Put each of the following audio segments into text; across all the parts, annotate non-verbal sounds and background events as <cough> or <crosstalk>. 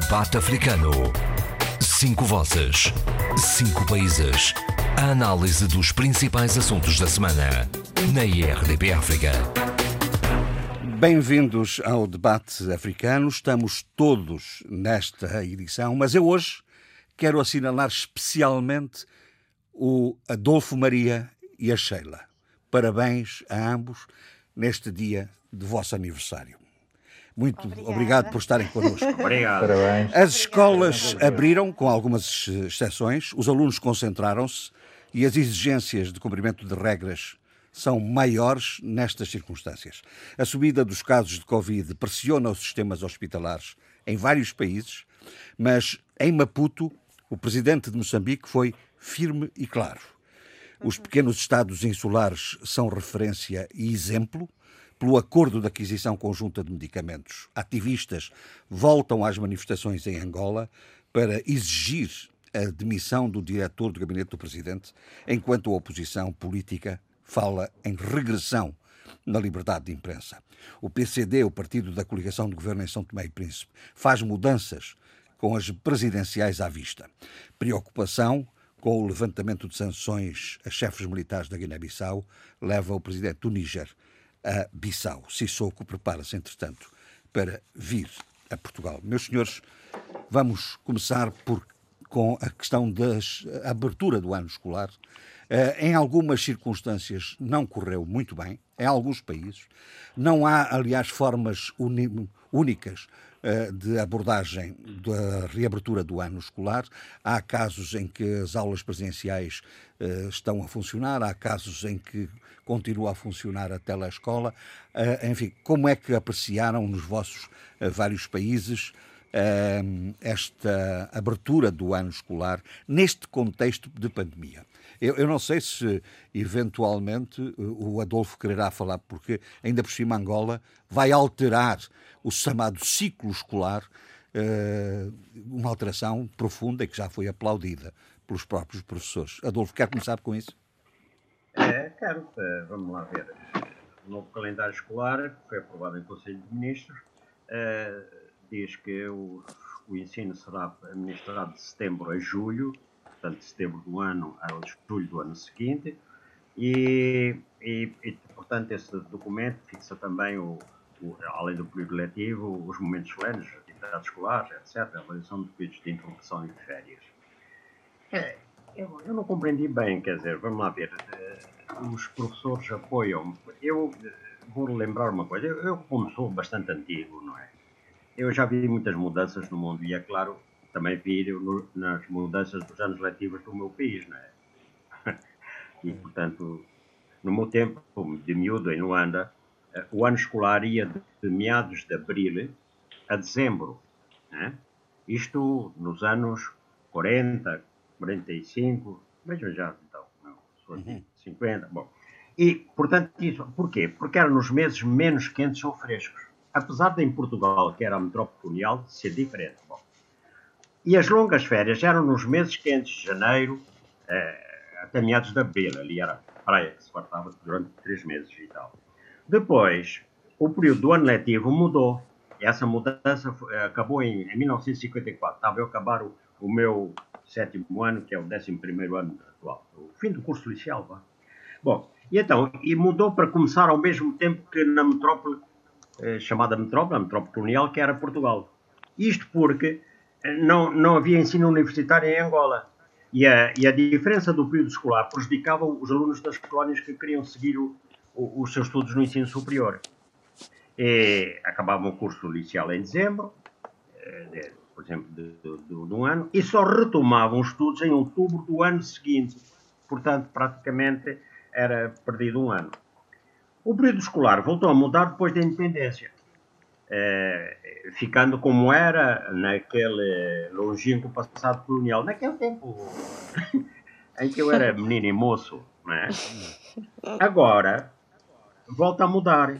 Debate Africano. Cinco vozes. Cinco países. A análise dos principais assuntos da semana. Na IRDP África. Bem-vindos ao Debate Africano. Estamos todos nesta edição, mas eu hoje quero assinalar especialmente o Adolfo Maria e a Sheila. Parabéns a ambos neste dia de vosso aniversário. Muito Obrigada. obrigado por estarem connosco. Obrigado. Parabéns. As escolas abriram, com algumas exceções, os alunos concentraram-se e as exigências de cumprimento de regras são maiores nestas circunstâncias. A subida dos casos de Covid pressiona os sistemas hospitalares em vários países, mas em Maputo, o presidente de Moçambique foi firme e claro. Os pequenos estados insulares são referência e exemplo pelo acordo de aquisição conjunta de medicamentos. Ativistas voltam às manifestações em Angola para exigir a demissão do diretor do gabinete do presidente, enquanto a oposição política fala em regressão na liberdade de imprensa. O PCD, o partido da coligação de governo em São Tomé e Príncipe, faz mudanças com as presidenciais à vista. Preocupação com o levantamento de sanções a chefes militares da Guiné-Bissau leva o presidente do Níger a Bissau. Sissoko prepara-se, entretanto, para vir a Portugal. Meus senhores, vamos começar por, com a questão da abertura do ano escolar. Uh, em algumas circunstâncias não correu muito bem, em alguns países. Não há, aliás, formas únicas de abordagem da reabertura do ano escolar. Há casos em que as aulas presenciais uh, estão a funcionar, há casos em que continua a funcionar a telescola. Uh, enfim, como é que apreciaram nos vossos vários países esta abertura do ano escolar neste contexto de pandemia? Eu, eu, não sei se eventualmente o Adolfo quererá falar, porque ainda por cima Angola vai alterar o chamado ciclo escolar, uma alteração profunda que já foi aplaudida pelos próprios professores. Adolfo, quer começar com isso? É, quero. É, vamos lá ver. O novo calendário escolar, que foi aprovado em Conselho de Ministros, é, diz que o, o, ensino será administrado de setembro a julho, portanto, de setembro do ano a julho do ano seguinte, e, e, e portanto, esse documento fixa também, o, o, além do período letivo, os momentos solenes, atividades escolares, etc., a avaliação de períodos de interrupção e de férias. É, eu, eu, não compreendi bem, quer dizer, vamos lá ver. Uh, os professores apoiam. Eu uh, vou lembrar uma coisa. Eu, eu, como sou bastante antigo, não é? Eu já vi muitas mudanças no mundo e, é claro, também vi no, nas mudanças dos anos letivos do meu país, não é? <laughs> e, portanto, no meu tempo, de miúdo em Luanda, uh, o ano escolar ia de, meados de abril a dezembro. É? Isto nos anos 40, 45, vejam já então, não, uhum. 50, bom. E, portanto, isso, porquê? Porque eram nos meses menos quentes ou frescos. Apesar de em Portugal, que era a metrópole colonial, ser diferente. Bom. E as longas férias eram nos meses quentes de janeiro eh, até meados de abril. Ali era praia que se fartava durante três meses e tal. Depois, o período do ano letivo mudou. Essa mudança acabou em, em 1954. Estava a acabar o, o meu sétimo ano, que é o décimo primeiro ano atual, o fim do curso inicial. Vá. Bom, e então, e mudou para começar ao mesmo tempo que na metrópole, eh, chamada metrópole, a metrópole colonial, que era Portugal. Isto porque eh, não, não havia ensino universitário em Angola. E a, e a diferença do período escolar prejudicava os alunos das colónias que queriam seguir o, o, os seus estudos no ensino superior. E acabavam o curso inicial em dezembro, eh, por exemplo, de, de, de, um ano, e só retomavam os estudos em outubro do ano seguinte. Portanto, praticamente era perdido um ano. O período escolar voltou a mudar depois da independência, eh, ficando como era naquele longínquo passado colonial, naquele tempo <laughs> em que eu era menino e moço. É? Agora, volta a mudar.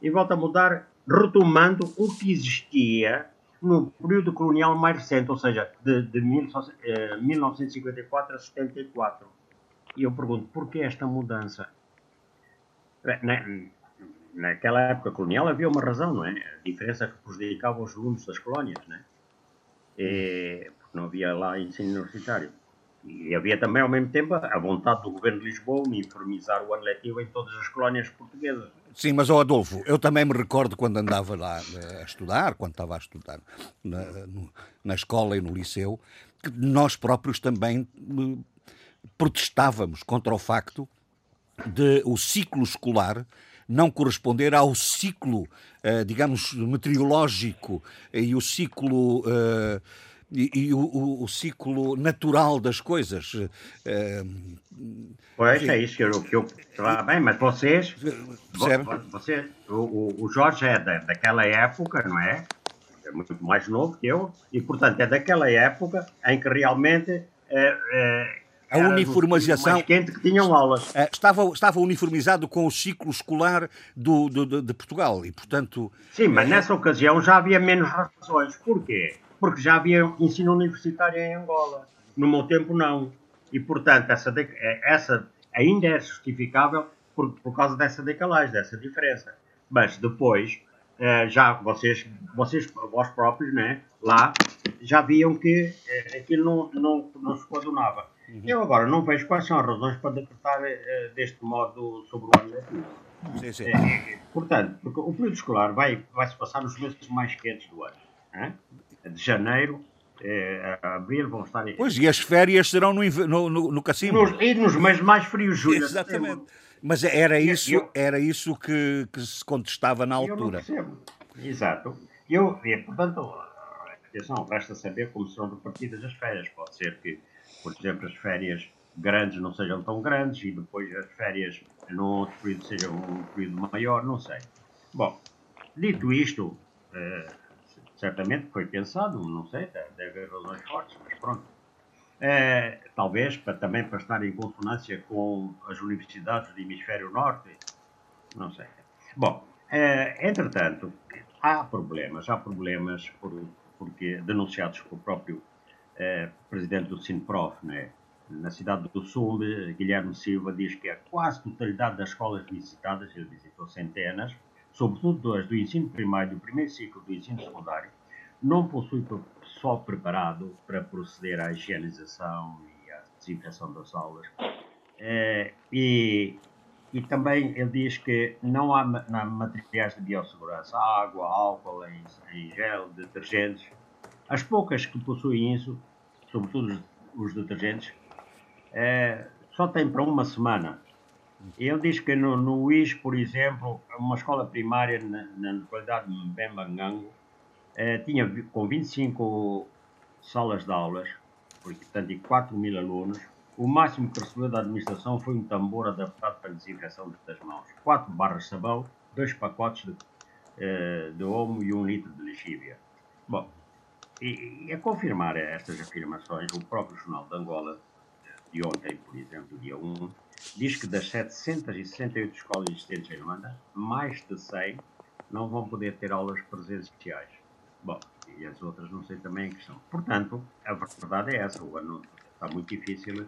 E volta a mudar retomando o que existia no período colonial mais recente, ou seja, de, de 1954 eh, a 74. E eu pergunto, por que esta mudança? Na, naquela época colonial havia uma razão, não é? A diferença que prejudicava os alunos das colónias, não é? e, porque não havia lá ensino universitário. E havia também, ao mesmo tempo, a vontade do governo de Lisboa uniformizar o ano letivo em todas as colónias portuguesas. Sim, mas, oh Adolfo, eu também me recordo quando andava lá eh, a estudar, quando estava a estudar na, na escola e no liceu, que nós próprios também eh, protestávamos contra o facto de o ciclo escolar não corresponder ao ciclo, eh, digamos, meteorológico e o ciclo. E, e o, o, o, ciclo natural das coisas. pois é isso que eu, que eu ah, bem, mas vocês, você, o, o Jorge é da, daquela época, não é? É muito mais novo que eu, e portanto é daquela época em que realmente é, é, a uniformização mais quente que tinham aulas. Eh, estava, estava uniformizado com o ciclo escolar do, do, de, de, Portugal e, portanto. Sim, mas nessa ocasião já havia menos razões. Porquê? Porque já havia ensino universitário em Angola. No meu tempo, não. E, portanto, essa, eh, essa ainda é justificável por, por causa dessa decalagem, dessa diferença. Mas depois, eh, já vocês, vocês, vós próprios, né, lá, já viam que aquilo não, não, não se coadunava. Uhum. Eu agora não vejo quais são as razões para decretar uh, deste modo sobre o ano letivo. Sim, sim. É, portanto, porque o período escolar vai, vai se passar nos meses mais quentes do ano. Hein? De janeiro é, a abril vão estar. Pois, e as férias serão no, no, no, no Cacimbo. Nos, e nos meses mais frios, julho. Exatamente. Mas era isso, eu, era isso que, que se contestava na altura. Exato. Eu, e, portanto, atenção, resta saber como serão repartidas as férias. Pode ser que por exemplo, as férias grandes não sejam tão grandes e depois as férias num outro período sejam um período maior, não sei. Bom, dito isto, eh, certamente foi pensado, não sei, deve haver razões fortes, mas pronto. Eh, talvez para, também para estar em consonância com as universidades do hemisfério norte, não sei. Bom, eh, entretanto, há problemas, há problemas por, porque denunciados pelo próprio é, presidente do Sinprof, né? na cidade do Sul, Guilherme Silva diz que a quase totalidade das escolas visitadas, ele visitou centenas, sobretudo as do ensino primário e do primeiro ciclo do ensino secundário, não possui pessoal preparado para proceder à higienização e à desinfecção das aulas. É, e, e também ele diz que não há materiais de biossegurança, água, álcool em, em gel, detergentes. As poucas que possuem isso sobretudo os, detergentes, é, só tem para uma semana. Ele diz que no, no UIS, por exemplo, uma escola primária na, na localidade de Mbembangango é, tinha com 25 salas de aulas, portanto, e 4 mil alunos, o máximo que recebeu da administração foi um tambor adaptado para desinfecção das mãos, 4 barras de sabão, 2 pacotes de, eh, de omo e 1 litro de lexívia. Bom, e, e, a confirmar estas afirmações, o próprio Jornal de Angola, de ontem, por exemplo, dia 1, diz que das 768 escolas existentes em Luanda, mais de 100 não vão poder ter aulas presenciais. Bom, e as outras não sei também em questão. Portanto, a verdade é essa, o ano está muito difícil,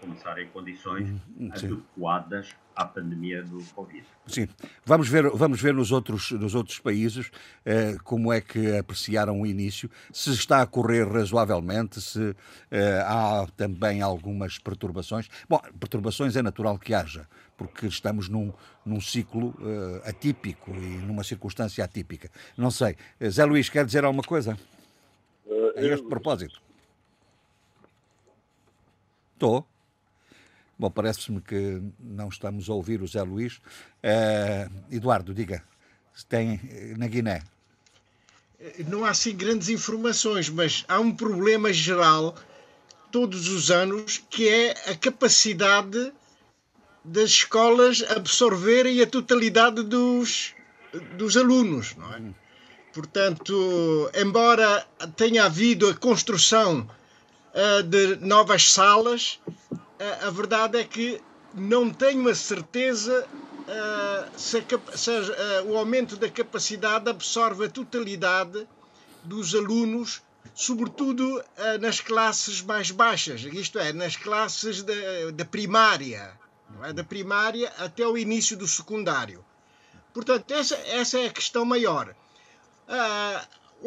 começar em condições hum, Sim. adequadas à pandemia do Covid. Sim, vamos ver, vamos ver nos, outros, nos outros países eh, como é que apreciaram o início, se está a correr razoavelmente, se eh, há também algumas perturbações. Bom, perturbações é natural que haja, porque estamos num, num ciclo eh, atípico e numa circunstância atípica. Não sei. Zé Luís, quer dizer alguma coisa? A este propósito. Estou. Bom, parece-me que não estamos a ouvir o Zé Luís. Uh, Eduardo, diga, se tem na Guiné. Não há assim grandes informações, mas há um problema geral todos os anos que é a capacidade das escolas absorverem a totalidade dos, dos alunos, não é? Portanto, embora tenha havido a construção uh, de novas salas, a, a verdade é que não tenho a certeza uh, se, a, se uh, o aumento da capacidade absorve a totalidade dos alunos, sobretudo nas classes mais baixas, isto é, nas classes da primária, é? da primária até o início do secundário. Portanto, essa, essa é a questão maior.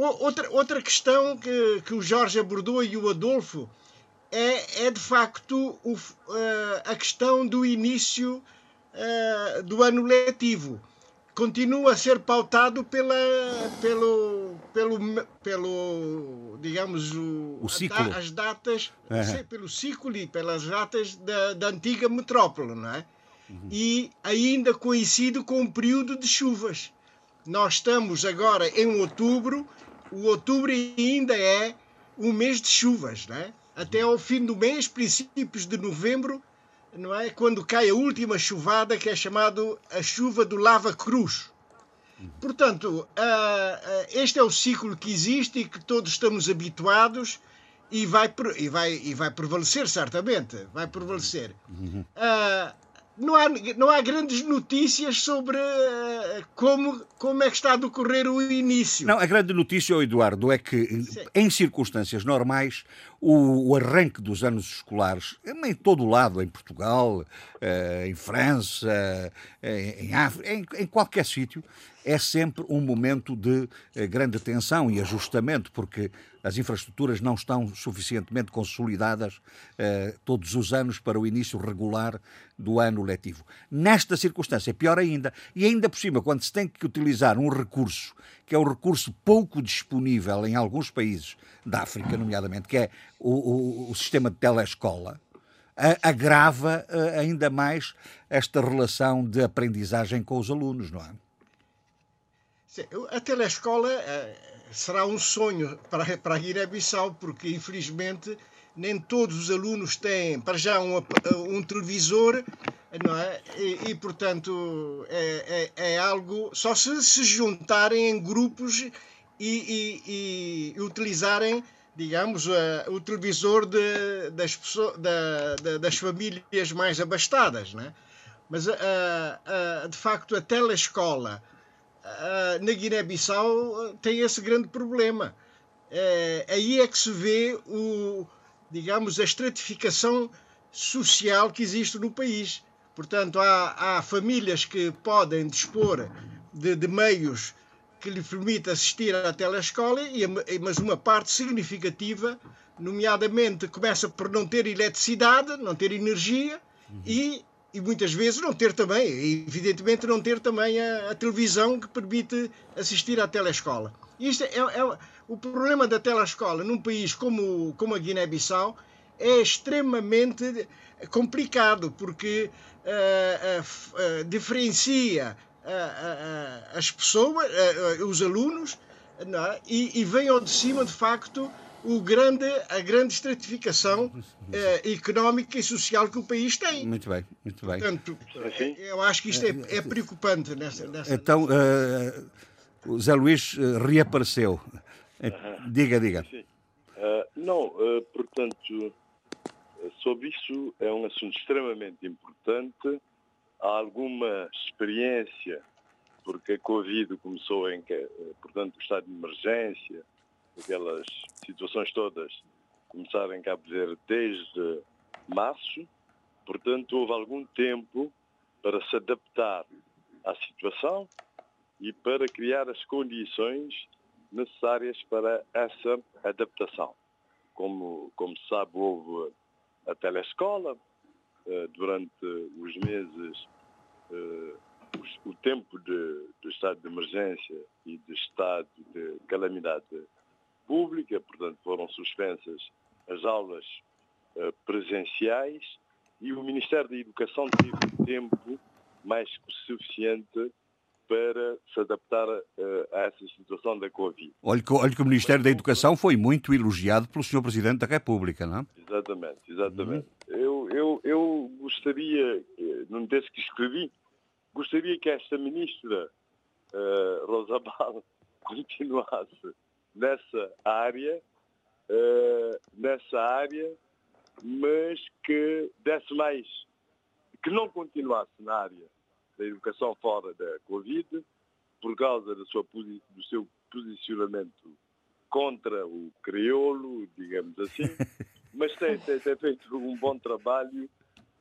Outra, outra questão que, que o Jorge abordou e o Adolfo é, é de facto o, uh, a questão do início uh, do ano letivo. Continua a ser pautado pela, pelo, pelo, pelo digamos, o, o ciclo. as datas, uhum. pelo ciclo e pelas datas da, da antiga metrópole, não é? Uhum. E ainda coincide com o período de chuvas. Nós estamos agora em outubro, o outubro ainda é um mês de chuvas, não é? até ao fim do mês, princípios de novembro, não é? Quando cai a última chuvada, que é chamado a chuva do Lava Cruz. Portanto, este é o ciclo que existe e que todos estamos habituados e vai, e vai, e vai prevalecer, certamente. Vai prevalecer. Uhum não há, não há grandes notícias sobre uh, como, como é que está a decorrer o início. Não, a grande notícia, Eduardo, é que Sim. em circunstâncias normais o, o, arranque dos anos escolares, em todo o lado, em Portugal, uh, em França, em, em África, em, em qualquer sítio, é sempre um momento de uh, grande tensão e ajustamento, porque as infraestruturas não estão suficientemente consolidadas uh, todos os anos para o início regular do ano letivo. Nesta circunstância, pior ainda, e ainda por cima, quando se tem que utilizar um recurso que é um recurso pouco disponível em alguns países da África, nomeadamente, que é o, o, o sistema de telescola, agrava uh, ainda mais esta relação de aprendizagem com os alunos, não é? A telescola uh, será um sonho para, para Guiné-Bissau, porque infelizmente nem todos os alunos têm para já um, um televisor, não é? E, e portanto é, é, é, algo só se se juntarem em grupos e, e, e utilizarem digamos, uh, o televisor de, das, pessoas, da, da, das famílias mais abastadas. Né? Mas, uh, uh, de facto, a telescola ah, na Guiné-Bissau ah, tem esse grande problema. É, aí é que se vê o, digamos, a estratificação social que existe no país. Portanto, há, há famílias que podem dispor de, de, meios que lhe permitam assistir à telescola, e, mas uma parte significativa, nomeadamente, começa por não ter eletricidade, não ter energia, uhum. e e muitas vezes não ter também, evidentemente não ter também a, a televisão que permite assistir à telescola. Isto é, é, o problema da telescola num país como, como a Guiné-Bissau é extremamente complicado porque uh, uh, uh, diferencia as pessoas, os alunos, é? e, e vem ao de cima de facto o grande, a grande estratificação <laughs> eh, económica e social que o país tem. Muito bem, muito bem. Portanto, eu acho que isto é, é preocupante nessa, nessa... Então, uh, o Zé Luís uh, reapareceu. Uh, diga, diga. Sim. não, portanto, sobre isso é um assunto extremamente importante. Há alguma experiência, porque a Covid começou em, portanto, o estado de emergência, aquelas situações todas começaram em Cabo Verde desde março, portanto houve algum tempo para se adaptar à situação e para criar as condições necessárias para essa adaptação. Como, como se sabe, houve a telescola, eh, durante os meses, eh, o tempo de estado de emergência e de estado de calamidade pública, portanto foram suspensas as aulas uh, presenciais e o Ministério da Educação teve tempo mais que suficiente para se adaptar uh, a essa situação da Covid. Olha que, olha que o Ministério da Educação foi muito elogiado pelo Sr. Presidente da República, não é? Exatamente, exatamente. Uhum. Eu, eu, eu gostaria, eh, num texto que escrevi, gostaria que esta ministra, uh, Rosa Bal, <laughs> continuasse nessa área, uh, nessa área, mas que desse mais, que não continuasse na área da educação fora da Covid, por causa do seu, do seu posicionamento contra o crioulo, digamos assim, <laughs> mas tem, tem, tem, feito um bom trabalho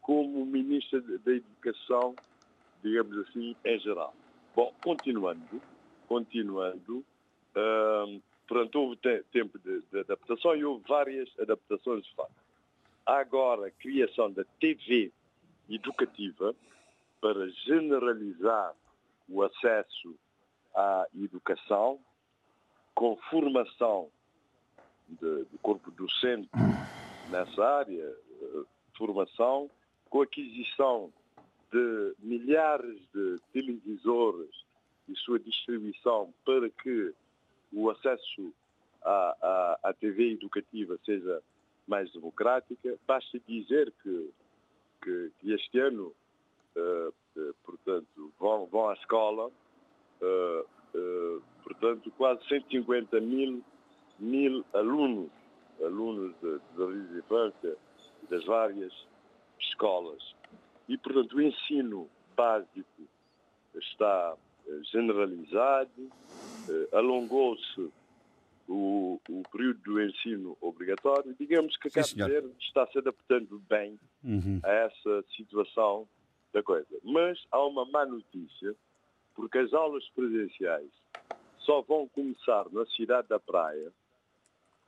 como Ministra da Educação, digamos assim, em geral. Bom, continuando, continuando, portanto, houve te tempo de, de, adaptação e houve várias adaptações de facto. Há agora a criação da TV educativa para generalizar o acesso à educação com formação de, de corpo docente nessa área, eh, formação, com aquisição de milhares de televisores e sua distribuição para que o acesso à, à, à TV educativa seja mais democrática. Basta dizer que, que, que este ano, uh, portanto, vão, vão à escola, uh, portanto, quase 150 mil, mil alunos, alunos da de, infância das várias escolas. E, portanto, o ensino básico está generalizado, eh, alongou-se o, o, período do ensino obrigatório. Digamos que Cabo Verde está se adaptando bem uhum. a essa situação da coisa. Mas há uma má notícia, porque as aulas presenciais só vão começar na cidade da Praia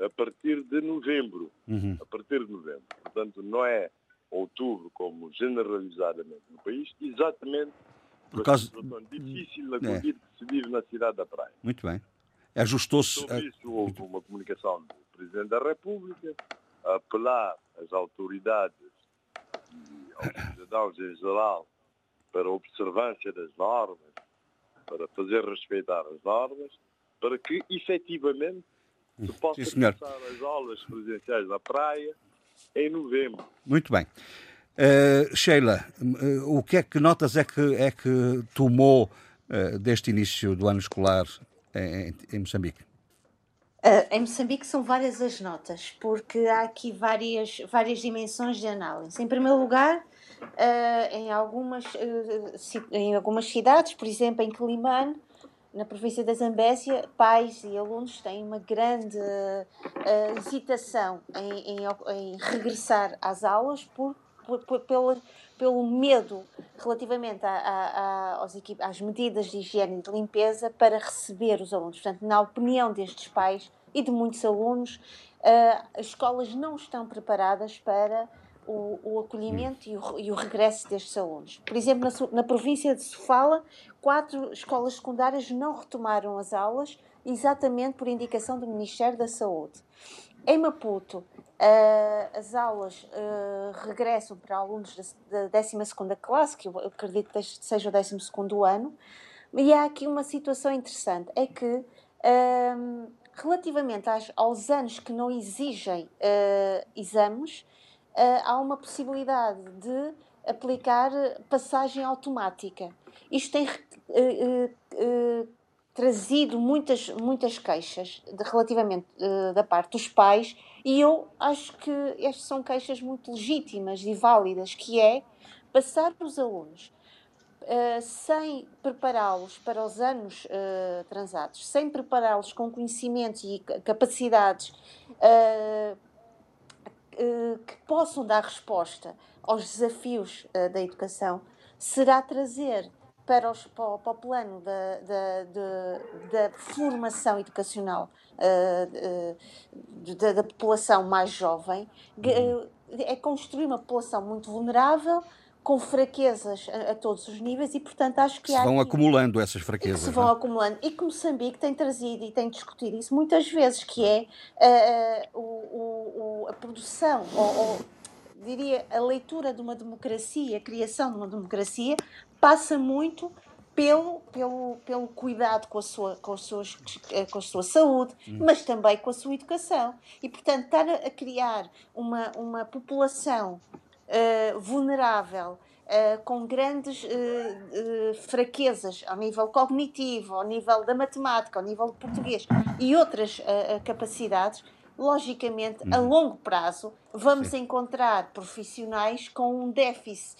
a partir de novembro. Uhum. A partir de novembro. Portanto, não é outubro, como generalizadamente no país, exatamente por causa situação difícil é. Covid que se vive na cidade da Praia. Muito bem. Ajustou-se. Sobre isso houve uma comunicação do Presidente da República a apelar às autoridades e aos <coughs> cidadãos em geral para a observância das normas, para fazer respeitar as normas, para que efetivamente se possa começar as aulas presenciais na praia em novembro. Muito bem. Uh, Sheila, uh, o que é que notas é que, é que tomou uh, deste início do ano escolar em, em Moçambique? em Moçambique são várias as notas, porque há aqui várias, várias dimensões de análise. Em primeiro lugar, em, algumas, em algumas cidades, por exemplo em Quilimane, na província da Zambésia, pais e alunos têm uma grande hesitação em, em, em, regressar às aulas por, por, por, pelo, pelo medo relativamente a, a, a, aos, às medidas de higiene e de limpeza para receber os alunos. Portanto, na opinião destes pais e de muitos alunos, uh, as escolas não estão preparadas para o, o acolhimento e o, e o, regresso destes alunos. Por exemplo, na, na, província de Sofala, quatro escolas secundárias não retomaram as aulas, exatamente por indicação do Ministério da Saúde. Em Maputo, uh, as aulas uh, regressam para alunos da, da 12 classe, que eu acredito que seja o 12 ano, e há aqui uma situação interessante: é que, uh, relativamente às, aos anos que não exigem exames, uh, há uma possibilidade de aplicar passagem automática. Isto tem trazido muitas, muitas queixas de, relativamente da parte dos pais e eu acho que estas são queixas muito legítimas e válidas, que é passar para os alunos Uh, sem prepará-los para os anos uh, transados, sem prepará-los com conhecimentos e capacidades uh, que possam dar resposta aos desafios uh, da educação será trazer para, os, para, o, para o plano da, da, da, da formação educacional uh, da, da, população mais jovem, uhum. é construir uma população muito vulnerável com fraquezas a, a, todos os níveis e, portanto, acho que se vão acumulando essas fraquezas. se vão não? acumulando. E que Moçambique tem trazido e tem discutido isso muitas vezes, que é uh, o, o, a produção, ou, ou, diria, a leitura de uma democracia, a criação de uma democracia, passa muito pelo, pelo, pelo cuidado com a, sua, com, as suas, com a sua saúde, hum. mas também com a sua educação. E, portanto, estar a, a criar uma, uma população uh, vulnerável, uh, com grandes uh, fraquezas ao nível cognitivo, ao nível da matemática, ao nível do português e outras capacidades, logicamente, a uhum. longo prazo, vamos Sim. encontrar profissionais com um déficit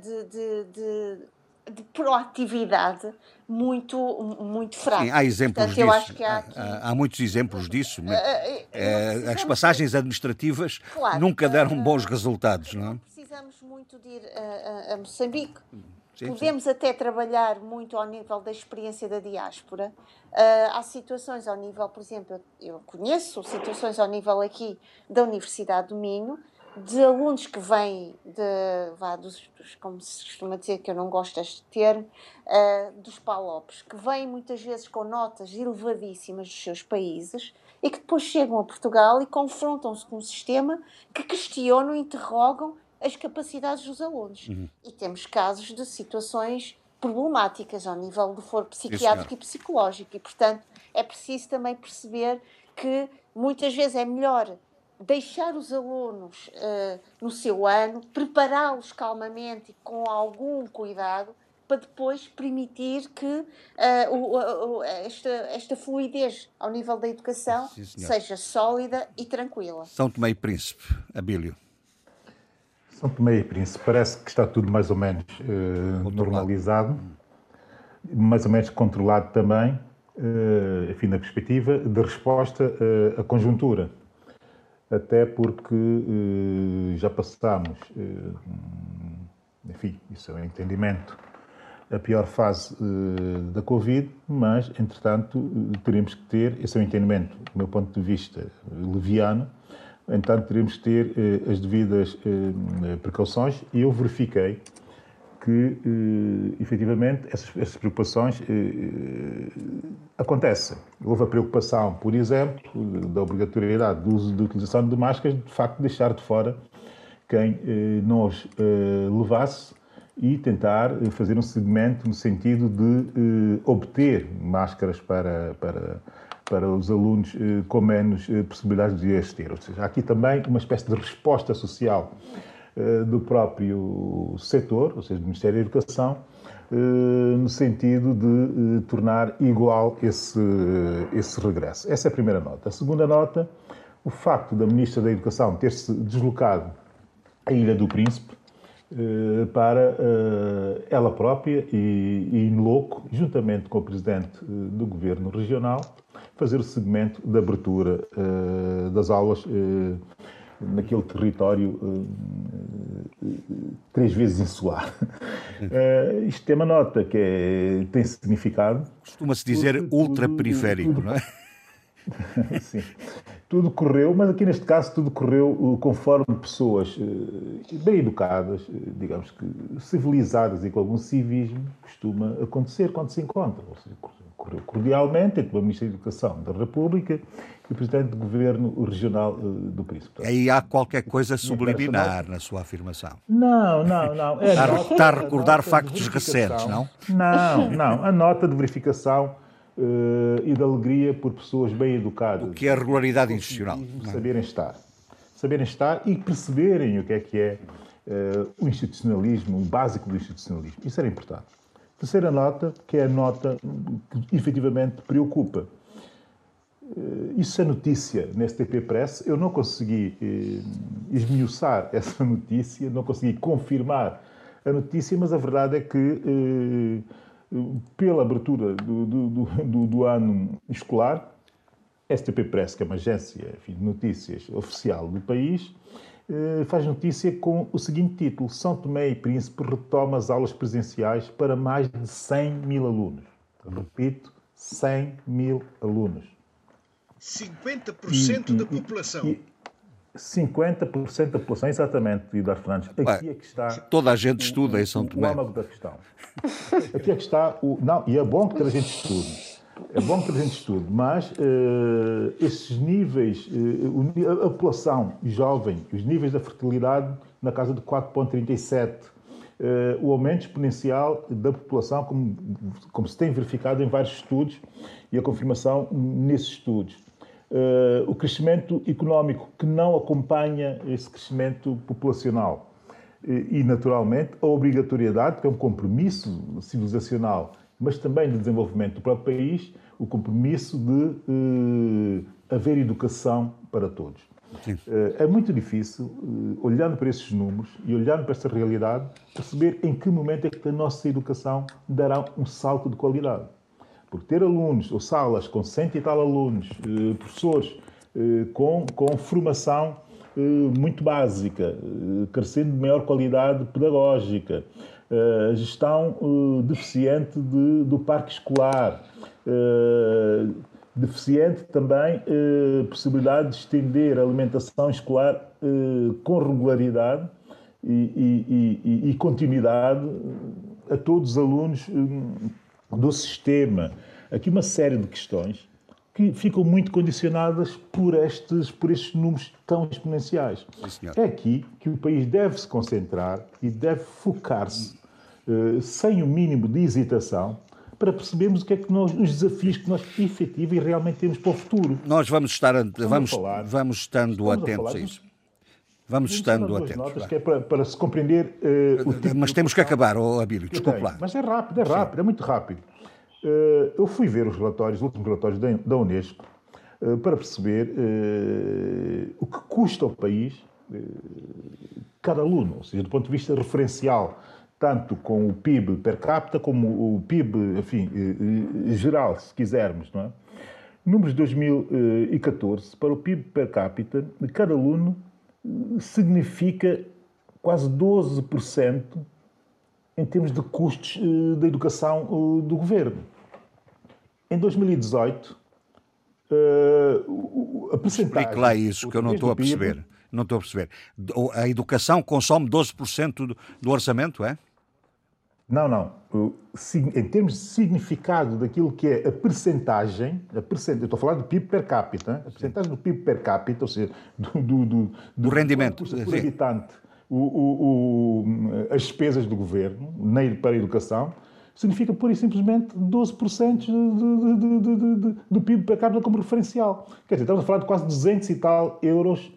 de, de, de de proatividade muito, muito fraco. Sim, há exemplos Portanto, disso. Há, aqui... há, há, muitos exemplos disso. Mas, uh, uh, as passagens administrativas claro, nunca deram bons resultados, não é? Precisamos muito de ir a, a Moçambique Sim, Podemos sim. até trabalhar muito ao nível da experiência da diáspora. Uh, há situações ao nível, por exemplo, eu, conheço situações ao nível aqui da Universidade do Minho, de alunos que vêm de, vá, dos, como se costuma dizer, que eu não gosto deste termo, uh, dos palopes, que vêm muitas vezes com notas elevadíssimas dos seus países e que depois chegam a Portugal e confrontam-se com um sistema que questionam interrogam as capacidades dos alunos. Uhum. E temos casos de situações problemáticas ao nível do foro psiquiátrico e psicológico. E, portanto, é preciso também perceber que muitas vezes é melhor deixar os alunos uh, no seu ano, prepará-los calmamente e com algum cuidado para depois permitir que uh, o, o, esta, esta fluidez ao nível da educação Sim, seja sólida e tranquila. São Tomé e Príncipe, Abílio. São Tomé e Príncipe, parece que está tudo mais ou menos uh, normalizado, mais ou menos controlado também, uh, enfim, na perspectiva de resposta uh, à conjuntura. Até porque uh, já passámos, enfim, isso é um entendimento, a pior fase da Covid, mas, entretanto, teremos que ter, esse é um entendimento, do meu ponto de vista, leviano, entanto teremos que ter eh, as devidas eh, precauções e eu verifiquei que eh, efetivamente essas, essas preocupações eh, eh, acontecem. Houve a preocupação, por exemplo, da obrigatoriedade do uso de utilização de máscaras, de facto deixar de fora quem eh, não os levasse e tentar fazer um segmento no sentido de obter máscaras para, para para os alunos eh, com menos eh, possibilidades de as ter. Ou seja, há aqui também uma espécie de resposta social eh, do próprio setor, ou seja, do Ministério da Educação, no sentido de tornar igual esse, esse regresso. Essa é a primeira nota. A segunda nota, o facto da Ministra da Educação ter-se deslocado à Ilha do Príncipe, para ela própria e, e em loco, juntamente com o Presidente do Governo Regional, fazer o segmento de abertura uh, das aulas uh, naquele território uh, três vezes insular. isto tem uma nota que é, tem significado. Costuma-se dizer ultraperiférico, não é? <laughs> Sim. Tudo correu, mas aqui neste caso tudo correu conforme pessoas bem educadas, digamos que civilizadas e com algum civismo costuma acontecer quando se encontram. Ou seja, correu cordialmente entre o Ministro da Educação da República e o Presidente do Governo Regional eh, do Príncipe. Aí há qualquer coisa subliminar na sua afirmação. Não, não, não. É está, nota, está a recordar a factos recentes, não? Não, não. A nota de verificação e de alegria por pessoas bem educadas. O que é a regularidade institucional. Saberem estar. Saberem estar e perceberem o que é que é uh, o institucionalismo, o básico do institucionalismo. Isso era importante. Terceira nota, que é a nota que efetivamente preocupa. Eh, isso é notícia na STP Press. Eu não consegui eh, esmiuçar <laughs> essa notícia, não consegui confirmar a notícia, mas a verdade é que, eh, pela abertura do, do, do, do ano escolar, STP Press, que é uma agência enfim, de notícias oficial do país, eh, faz notícia com o seguinte título: São Tomé e Príncipe retoma as aulas presenciais para mais de 100 mil alunos. Repito, 100 mil alunos. 50% e, da população. E, 50% da população, exatamente, Eduardo Fernandes. Aqui é que está. Toda a gente estuda em São Tomé. O âmago da questão. <laughs> Aqui é que está o. Não, e é bom que toda a gente estude. É bom que a gente estude, mas uh, esses níveis, uh, a população jovem, os níveis da fertilidade na casa de 4,37, uh, o aumento exponencial da população, como, como, se tem verificado em vários estudos, e a confirmação nesses estudos. O crescimento económico que não acompanha esse crescimento populacional. E, naturalmente, a obrigatoriedade, que é um compromisso civilizacional mas também de desenvolvimento do próprio país, o compromisso de eh, haver educação para todos. Eh, é muito difícil, olhando para esses números e olhando para esta realidade, perceber em que momento é que a nossa educação dará um salto de qualidade. Porque ter alunos ou salas com cento e tal alunos, eh, professores eh, com, com formação eh, muito básica, carecendo de maior qualidade pedagógica, a gestão deficiente de, do parque escolar, deficiente também possibilidade de estender a alimentação escolar com regularidade e, e, e, e continuidade a todos os alunos do sistema. Aqui uma série de questões que ficam muito condicionadas por estes, por estes números tão exponenciais. É aqui que o país deve se concentrar e deve focar-se, uh, sem o mínimo de hesitação, para percebermos o que é que nós, os desafios que nós efetivamente e realmente temos para o futuro. Nós vamos estar, vamos, falar, vamos estando atentos a, a isso. Vamos estando atentos. Notas, que é para, para se compreender uh, o tipo Mas temos que acabar, oh, Abílio, desculpe lá. Mas é rápido, é rápido, Sim. é muito rápido. Uh, eu fui ver os relatórios, os últimos relatórios da, da Unesco, uh, para perceber o que custa ao país cada aluno, ou seja, do ponto de vista referencial, tanto com o PIB per capita como o PIB, enfim, geral, se quisermos, não é? Números de 2014, para o PIB per capita, cada aluno significa quase 12% em termos de custos uh, da educação uh, do governo. Em 2018, uh, a percentagem... Explique lá isso, que eu não estou a perceber. Não estou a perceber. A educação consome 12% do, do orçamento, é? Não, não. Em termos de significado daquilo que é a percentagem, a percent... eu estou a falar do PIB per capita, a percentagem do PIB per capita, ou seja, do, do, do, do rendimento por habitante, o, o, as despesas do governo para a educação, significa pura e simplesmente 12% de, de, de, do PIB per capita como referencial. Quer dizer, estamos a falar de quase 200 e tal euros,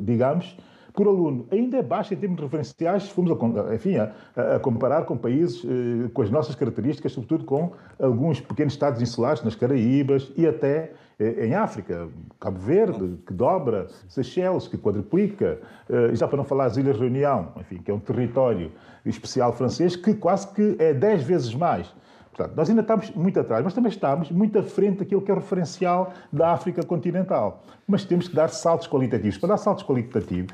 digamos, por aluno. Ainda é baixo em termos referenciais, se formos a, enfim, a, a comparar com países eh, com as nossas características, sobretudo com alguns pequenos estados insulares nas Caraíbas e até eh, em África, Cabo Verde, que dobra, Seychelles, que quadruplica, eh, já para não falar as Ilhas Reunião, enfim, que é um território especial francês que quase que é 10 vezes mais. Portanto, nós ainda estamos muito atrás, mas também estamos muito à frente daquilo que é o referencial da África continental. Mas temos que dar saltos qualitativos. Para dar saltos qualitativos,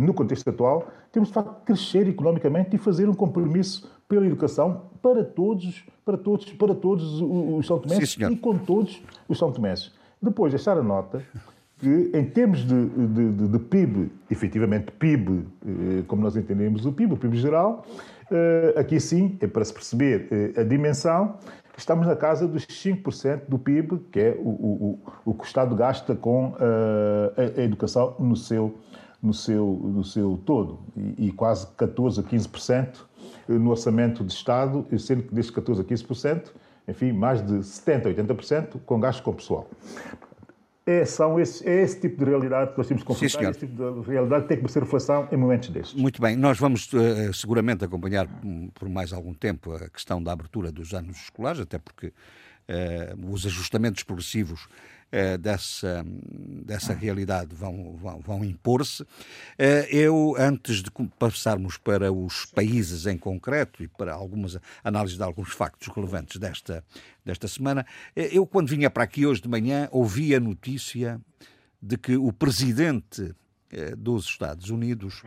no contexto atual, temos de facto crescer economicamente e fazer um compromisso pela educação para todos, para todos, para todos os São Tomenses e com todos os São Tomenses. Depois, deixar a nota que, em termos de, de, de, de PIB, efetivamente PIB, eh, como nós entendemos o PIB, o PIB geral, eh, aqui sim, é para se perceber a dimensão, estamos na casa dos 5% do PIB, que é o, o, o, que o Estado gasta com a, a educação no seu no seu, no seu todo, e, e quase 14% a 15% no orçamento de Estado, sendo que desses 14% a 15%, enfim, mais de 70% a 80% com gastos com pessoal. É, são esse, é esse tipo de realidade que nós temos que confrontar, Sim, esse tipo de realidade que tem que ser reflexão em momentos destes. Muito bem, nós vamos uh, seguramente acompanhar por mais algum tempo a questão da abertura dos anos escolares, até porque uh, os ajustamentos progressivos uh, dessa, dessa realidade vão, vão, vão impor-se. Uh, eu, antes de passarmos para os países em concreto e para algumas análises de alguns factos relevantes desta, desta semana, eu, quando vinha para aqui hoje de manhã, ouvi a notícia de que o presidente dos Estados Unidos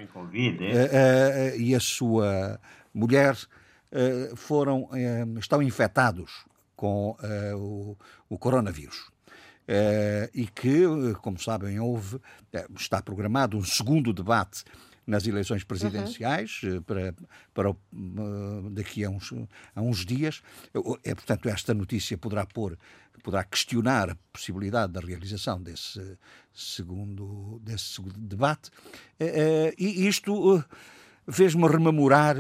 e a sua mulher foram, estão infectados com o, o coronavírus. Uh, e que, como sabem, houve, uh, está programado um segundo debate nas eleições presidenciais uhum. para, para daqui a uns, a uns dias. É, portanto, esta notícia poderá pôr, poderá questionar a possibilidade da realização desse segundo, desse segundo debate. e isto fez-me rememorar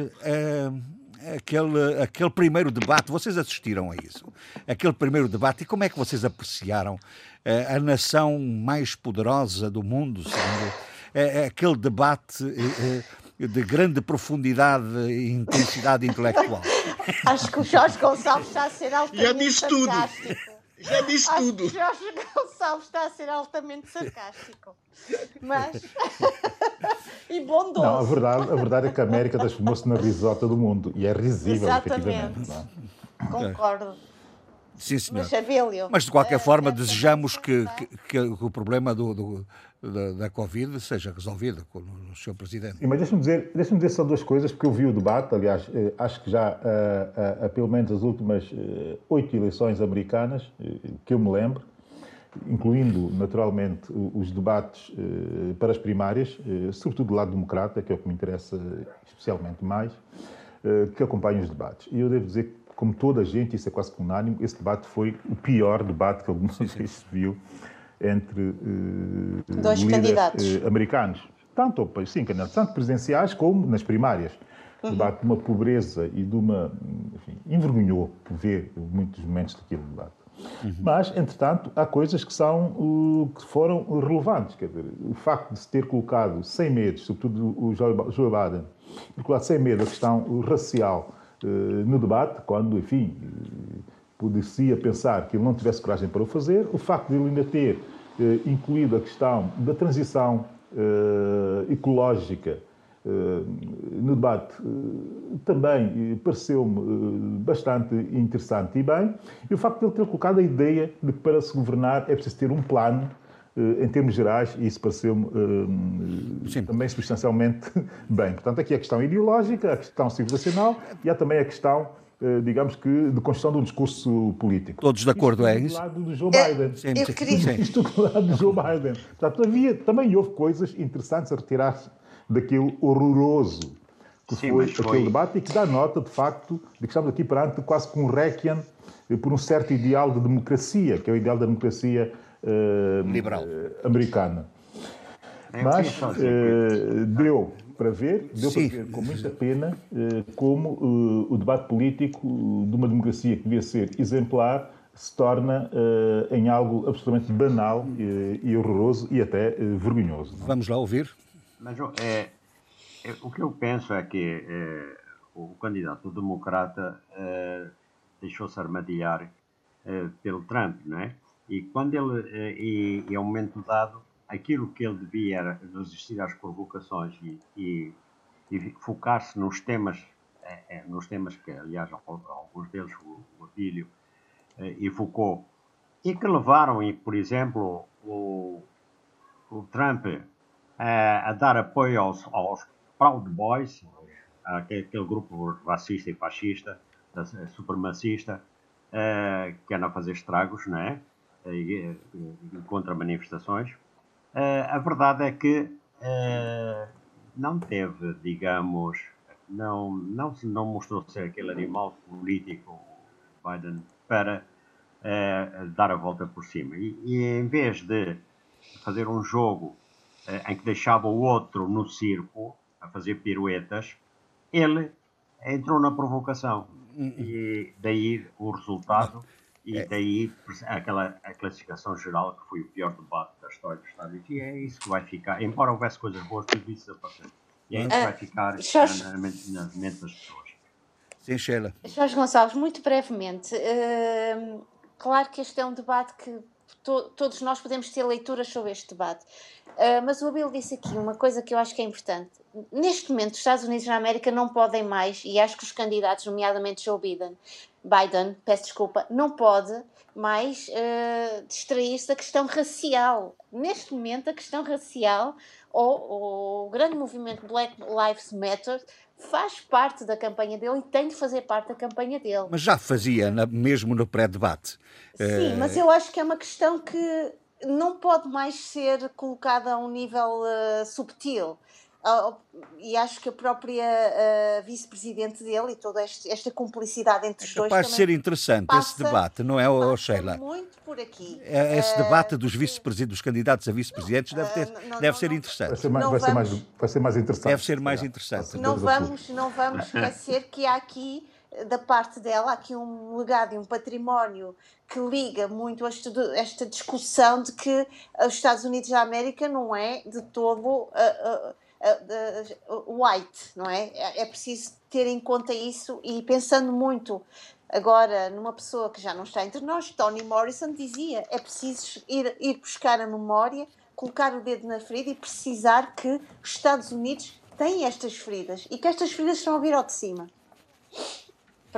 aquele, aquele primeiro debate, vocês assistiram a isso? Aquele primeiro debate, e como é que vocês apreciaram uh, a nação mais poderosa do mundo, segundo, uh, aquele debate uh, de grande profundidade e intensidade intelectual? <laughs> Acho que o Jorge Gonçalves está a ser altamente Já disse tudo. Já disse Acho tudo. Que Jorge Gonçalves está a ser altamente sarcástico. Mas. <laughs> e bondoso. Não, a verdade, a verdade é que a América transformou-se na risota do mundo. E é risível, Exatamente. efetivamente. Não? É? Concordo. Sim, senhor. Mas, de qualquer eh, forma, eh, desejamos que, eh, que- que o problema do, do- da, da Covid seja resolvido com o Sr. Presidente. Sim, mas deixa-me dizer, deixa dizer só duas coisas, porque eu vi o debate, aliás, eh, acho que já ah, ah, há pelo menos as últimas eh, oito eleições americanas, eh, que eu me lembro, incluindo naturalmente os debates eh, para as primárias, eh, sobretudo do lado democrata, que é o que me interessa especialmente mais, eh, que acompanham os debates. E eu devo dizer que, como toda a gente, isso é quase que unânime, esse debate foi o pior debate que alguma vez se viu entre eh, Dois líderes, candidatos. eh, americanos, tanto, sim, candidatos, tanto presidenciais como nas primárias. Uhum. Debate de uma pobreza e de uma. Enfim, envergonhou ver muitos momentos daquele debate. Mas, entretanto, há coisas que, são, uh, que foram relevantes. Quer dizer, o facto de se ter colocado sem medo, sobretudo o Joe Biden, ter colocado sem medo a questão racial uh, no debate, quando, enfim, uh, podia pensar que ele não tivesse coragem para o fazer, o facto de ele ainda ter eh, incluído a questão da transição eh, ecológica eh, no debate eh, também eh, pareceu-me eh, bastante interessante e bem, e o facto de ele ter colocado a ideia de que para se governar é preciso ter um plano eh, em termos gerais, e isso pareceu-me eh, também substancialmente <laughs> bem. Portanto, aqui a questão ideológica, a questão civilizacional e há também a questão, eh, digamos que, de construção de um discurso político. Todos de acordo, é Isto isso? Do lado do Joe Biden. Sim, Eu sim, queria- sim. Isto do lado do Joe Biden. Portanto, havia, também houve coisas interessantes a retirar-se daquele horroroso que Sim, foi foi- aquele debate e que dá nota, de facto, de que estamos aqui perante quase com um requiem eh, por um certo ideal de democracia, que é o ideal da democracia eh, Liberal. eh, americana. Eu Mas eh, deu para ver, deu Sim. para ver com muita pena eh, como eh, o debate político de uma democracia que devia ser exemplar se torna eh, em algo absolutamente banal eh, e horroroso e até eh, vergonhoso. não é? Vamos lá ouvir. Mas é, é, o que eu penso é que é, o candidato democrata é, deixou-se armadilhar é, pelo Trump, não é? E quando ele, é, e, e a momento dado, aquilo que ele devia era resistir às provocações e, e, e focar-se nos temas, é, é, nos temas que, aliás, al- alguns deles, o, o e Foucault, e que levaram, e, por exemplo, o, o Trump eh, a dar apoio aos, aos Proud Boys, aquele, grupo racista e fascista, supremacista, eh, que anda a fazer estragos, não é? E, e contra manifestações. Eh, a verdade é que eh, não teve, digamos, não, não, não mostrou ser aquele animal político, Biden, para eh, dar a volta por cima. E, e em vez de fazer um jogo eh, em que deixava o outro no circo, a fazer piruetas, ele entrou na provocação. E daí o resultado, e daí aquela a classificação geral que foi o pior debate da história dos Estados Unidos. E é isso que vai ficar. Embora houvesse coisas boas, tudo isso desapareceu. E é isso que vai ficar Jorge- na, na mente na mente das pessoas. Sim, Sheila. Jorge Gonçalves, muito brevemente, hum, claro que este é um debate que to- todos nós podemos ter leituras sobre este debate, Ah, mas o Abel disse aqui uma coisa que eu acho que é importante. Neste momento, os Estados Unidos da América não podem mais, e acho que os candidatos, nomeadamente Joe Biden, Biden, peço desculpa, não pode mais ah, distrair-se da questão racial. Neste momento, a questão racial, ou o grande movimento Black Lives Matter, faz parte da campanha dele e tem de fazer parte da campanha dele. Mas já fazia, na- mesmo no pré-debate. Sim, mas eu acho que é uma questão que não pode mais ser colocada a um nível eh, subtil. Ah, e acho que a própria eh, vice-presidente dele e toda este- esta cumplicidade entre os dois Capaz de ser interessante esse passa- debate, não é, oh, passa Sheila? muito por aqui. É- Esse debate dos vice-presidentes, dos candidatos a vice-presidentes deve, ter- não, não, deve não, ser não. Vai interessante. ser mais, Não vai ser mais, vamos- vai ser mais interessante. Deve ser mais interessante. não vamos, não vamos <coughs> esquecer que há aqui, da parte dela, há aqui um legado e um património que liga muito a esta, esta discussão de que os Estados Unidos da América não é de todo ah, ah, ah, ah, white, não é? É é preciso ter em conta isso e pensando muito agora numa pessoa que já não está entre nós, Toni Morrison dizia, é preciso ir, ir buscar a memória, colocar o dedo na ferida e precisar que os Estados Unidos têm estas feridas e que estas feridas estão a vir ao de cima.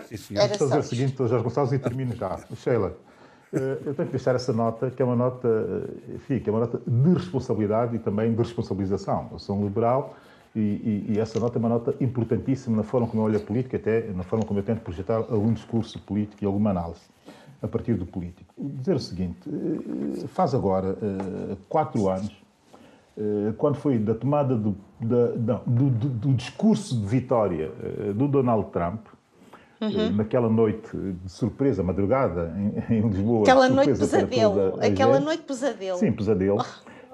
Sim, senhor. Era Estou a só dizer o seguinte. Jorge Gonçalves, e termino já. Sheila, eh, eu tenho que deixar essa nota, que é uma nota, eh, enfim, que é uma nota de responsabilidade e também de responsabilização. Eu sou um liberal e, e- e essa nota é uma nota importantíssima na forma como eu olho a política, até na forma como eu tento projetar algum discurso político e alguma análise a partir do político. Dizer o seguinte, eh, faz agora eh, quatro anos eh, quando foi da tomada do, da- não, do, do- do discurso de vitória eh, do Donald Trump, eh, naquela noite de surpresa, madrugada, em, <laughs> em Lisboa. Aquela noite pesadelo. Aquela gente. noite pesadelo. Sim, pesadelo.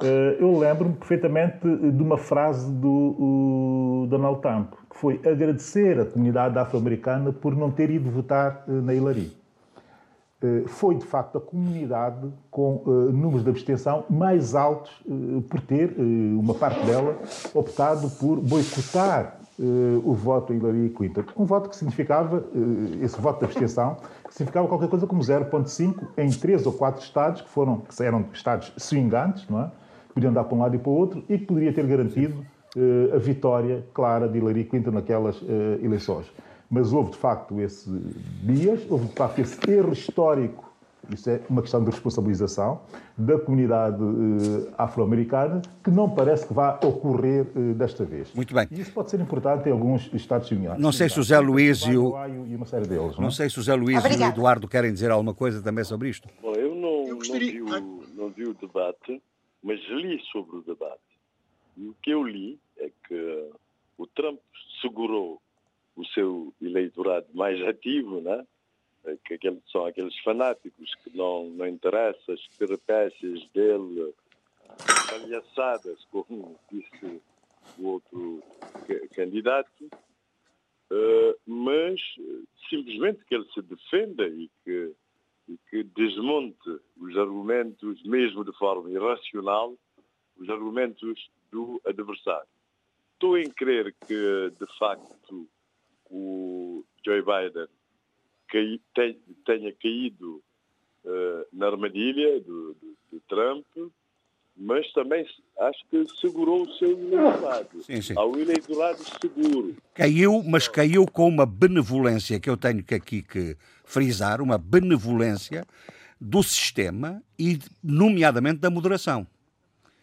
Eh, eu lembro-me perfeitamente de uma frase do Donald Trump, que foi agradecer a comunidade afro-americana por não ter ido votar eh, na Hillary. Eh, Foi, de facto, a comunidade com eh, números de abstenção mais altos eh, por ter, eh, uma parte dela, optado por boicotar eh, o voto a Hillary Clinton. Um voto que significava, eh, esse voto de abstenção, que significava qualquer coisa como 0,5 em três ou quatro estados, que, foram, que eram estados swingantes, não é? podiam dar para um lado e para o outro, e que poderia ter garantido eh, a vitória clara de Hillary Clinton naquelas eleições. Mas houve, de facto, esses dias, houve, de facto, esse erro histórico, isso é uma questão de responsabilização, da comunidade eh, afro-americana, que não parece que vá ocorrer eh, desta vez. Muito bem. E isso pode ser importante em alguns Estados Unidos. Não sei se o Zé Luís e o- E uma série deles, não, Não é? sei se o Zé Luís e o. Eduardo querem dizer alguma coisa também sobre isto. Bom, eu não, Eu gostaria- não, vi o, não vi o debate, mas li sobre o debate. E o que eu li é que o Trump segurou o seu eleitorado mais ativo, né? É que aqueles, são aqueles fanáticos que não, não interessa as peripécias dele, palhaçadas, como disse o outro ca- candidato, eh, mas eh, simplesmente que ele se defenda e que e que desmonte os argumentos, mesmo de forma irracional, os argumentos do adversário. Estou em crer que, de facto, o Joe Biden cai- te- tenha caído eh, na armadilha do, do- do Trump, mas também acho que segurou o seu eleitorado. Sim, sim. Há o eleitorado seguro. Caiu, mas caiu com uma benevolência que eu tenho que aqui que frisar, uma benevolência do sistema e, nomeadamente, da moderação.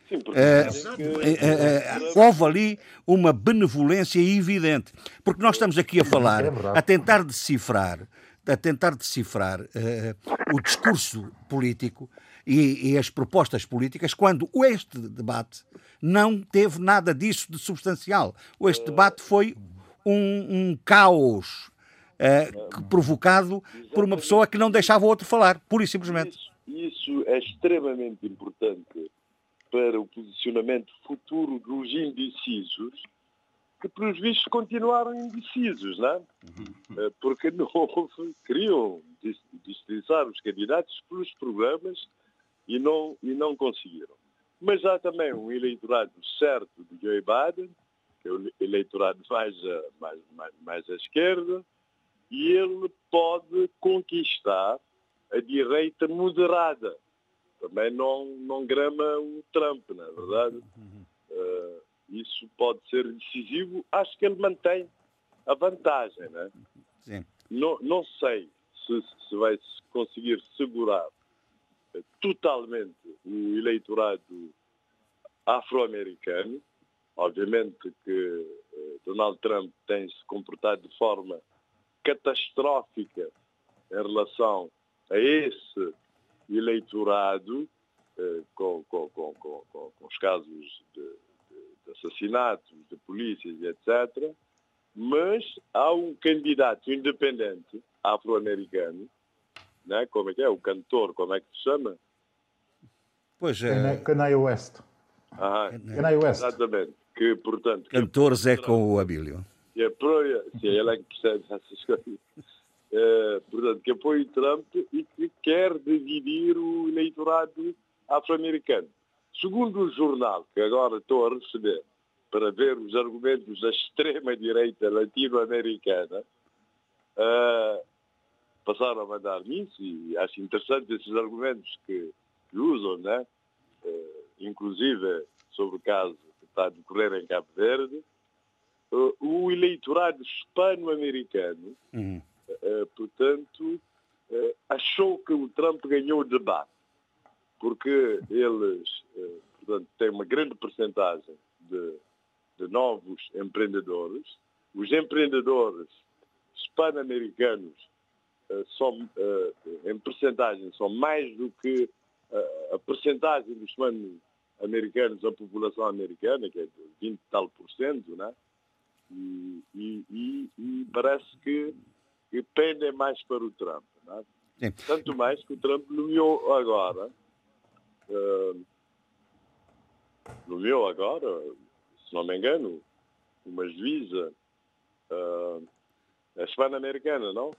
Sim, porque Eh, dizem Eh, houve ali uma benevolência evidente. Porque nós estamos aqui a falar, É a tentar decifrar, a tentar decifrar eh, o discurso político e, e as propostas políticas, quando este debate não teve nada disso de substancial. Este debate foi um, um caos que- provocado por uma pessoa que não deixava o outro falar, pura e simplesmente. Isso, isso é extremamente importante para o posicionamento futuro dos indecisos, que, pelos vistos, continuaram indecisos, não é? Eh, Porque não houve, queriam dis- distinçar os candidatos pelos programas e não, e não conseguiram. Mas há também um eleitorado certo de Joe Biden, que é o eleitorado mais, mais, mais, mais à esquerda, e ele pode conquistar a direita moderada. Também não, não grama o Trump, na verdade. Eh, isso pode ser decisivo. Acho que ele mantém a vantagem. Né? Sim. Não, não sei se, se vai conseguir segurar eh, totalmente o eleitorado afro-americano. Obviamente que eh, Donald Trump tem se comportado de forma catastrófica em relação a esse eleitorado, eh, com, com- com- com- os casos de assassinatos, de polícias, etc. Mas há um candidato independente afro-americano, né? como é que é? O cantor, como é que se chama? Pois é, Kanye West. Ah, Kanye West. exatamente. Que, portanto, que cantores é com o Abílio. que apoia, sim, ele é que percebe essas coisas, Eh, portanto, que apoia Trump e que quer dividir o eleitorado afro-americano. Segundo o jornal, que agora estou a receber, para ver os argumentos da extrema-direita latino-americana, eh, passaram a mandar-me isso e acho interessante esses argumentos que, que usam, né? Eh, inclusive sobre o caso que está a decorrer em Cabo Verde, Uh, o eleitorado hispano-americano Uhum. uh, portanto, uh, achou que o Trump ganhou o debate, porque eles uh, portanto, têm uma grande percentagem de, de novos empreendedores. Os empreendedores hispano-americanos são, em percentagem, são mais do que a percentagem dos hispano-americanos da população americana, que é de 20 e tal por cento, né? E, e, e, parece que, que pendem mais para o Trump. É? Tanto mais que o Trump nomeou agora, uh, nomeou agora, se não me engano, uma juíza uh, hispano-americana, não?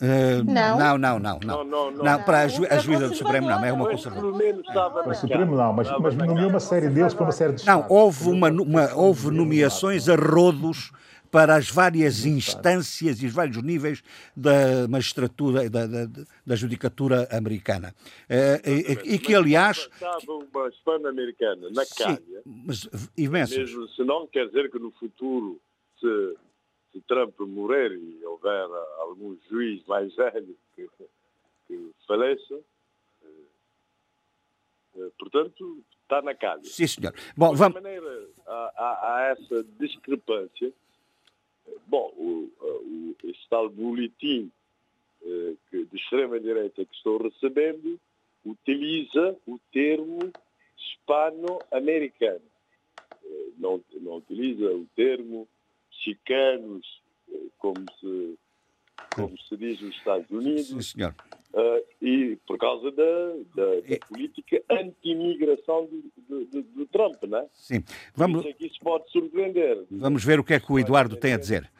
Uh, não. Não, não, não, não. Não, não, para a, ju a juíza do Supremo não, é uma conservadora. O Supremo não, mas, mas nomeou uma série deles para uma série de Não, houve, uma, uma, houve nomeações a rodos para as várias instâncias e os vários níveis da magistratura, da, da, da judicatura americana. Uh, e, e, que, aliás... Estava uma hispano-americana na calha, mas imensos. Mesmo se não quer dizer que no futuro se se Trump morrer e houver algum juiz mais velho que, que faleça, eh, eh, portanto, está na calha. Sim, senhor. Bom, de vamos... maneira, há, há, há, essa discrepância. Bom, o, o, esse tal boletim eh, que, de extrema-direita que estou recebendo utiliza o termo hispano-americano. Não, não utiliza o termo chicanos, eh, como se, como se diz nos Estados Unidos. Sim, senhor. Uh, e por causa da, da, da política anti-imigração do, do, do, Trump, não é? Sim. Vamos... Isso é que isso pode surpreender. Vamos ver o que é que o Eduardo tem a dizer.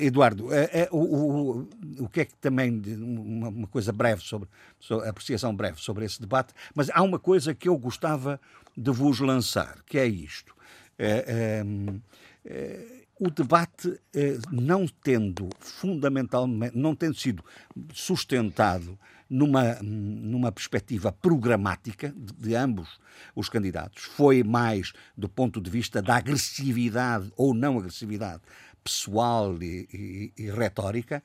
Eduardo, o, o, o que é que também, uma, uma coisa breve sobre, sobre, apreciação breve sobre esse debate, mas há uma coisa que eu gostava de vos lançar, que é isto. É, é, é, o debate eh, não tendo fundamentalmente, não tendo sido sustentado numa, numa perspectiva programática de, de, ambos os candidatos, foi mais do ponto de vista da agressividade ou não agressividade pessoal e, e, e retórica,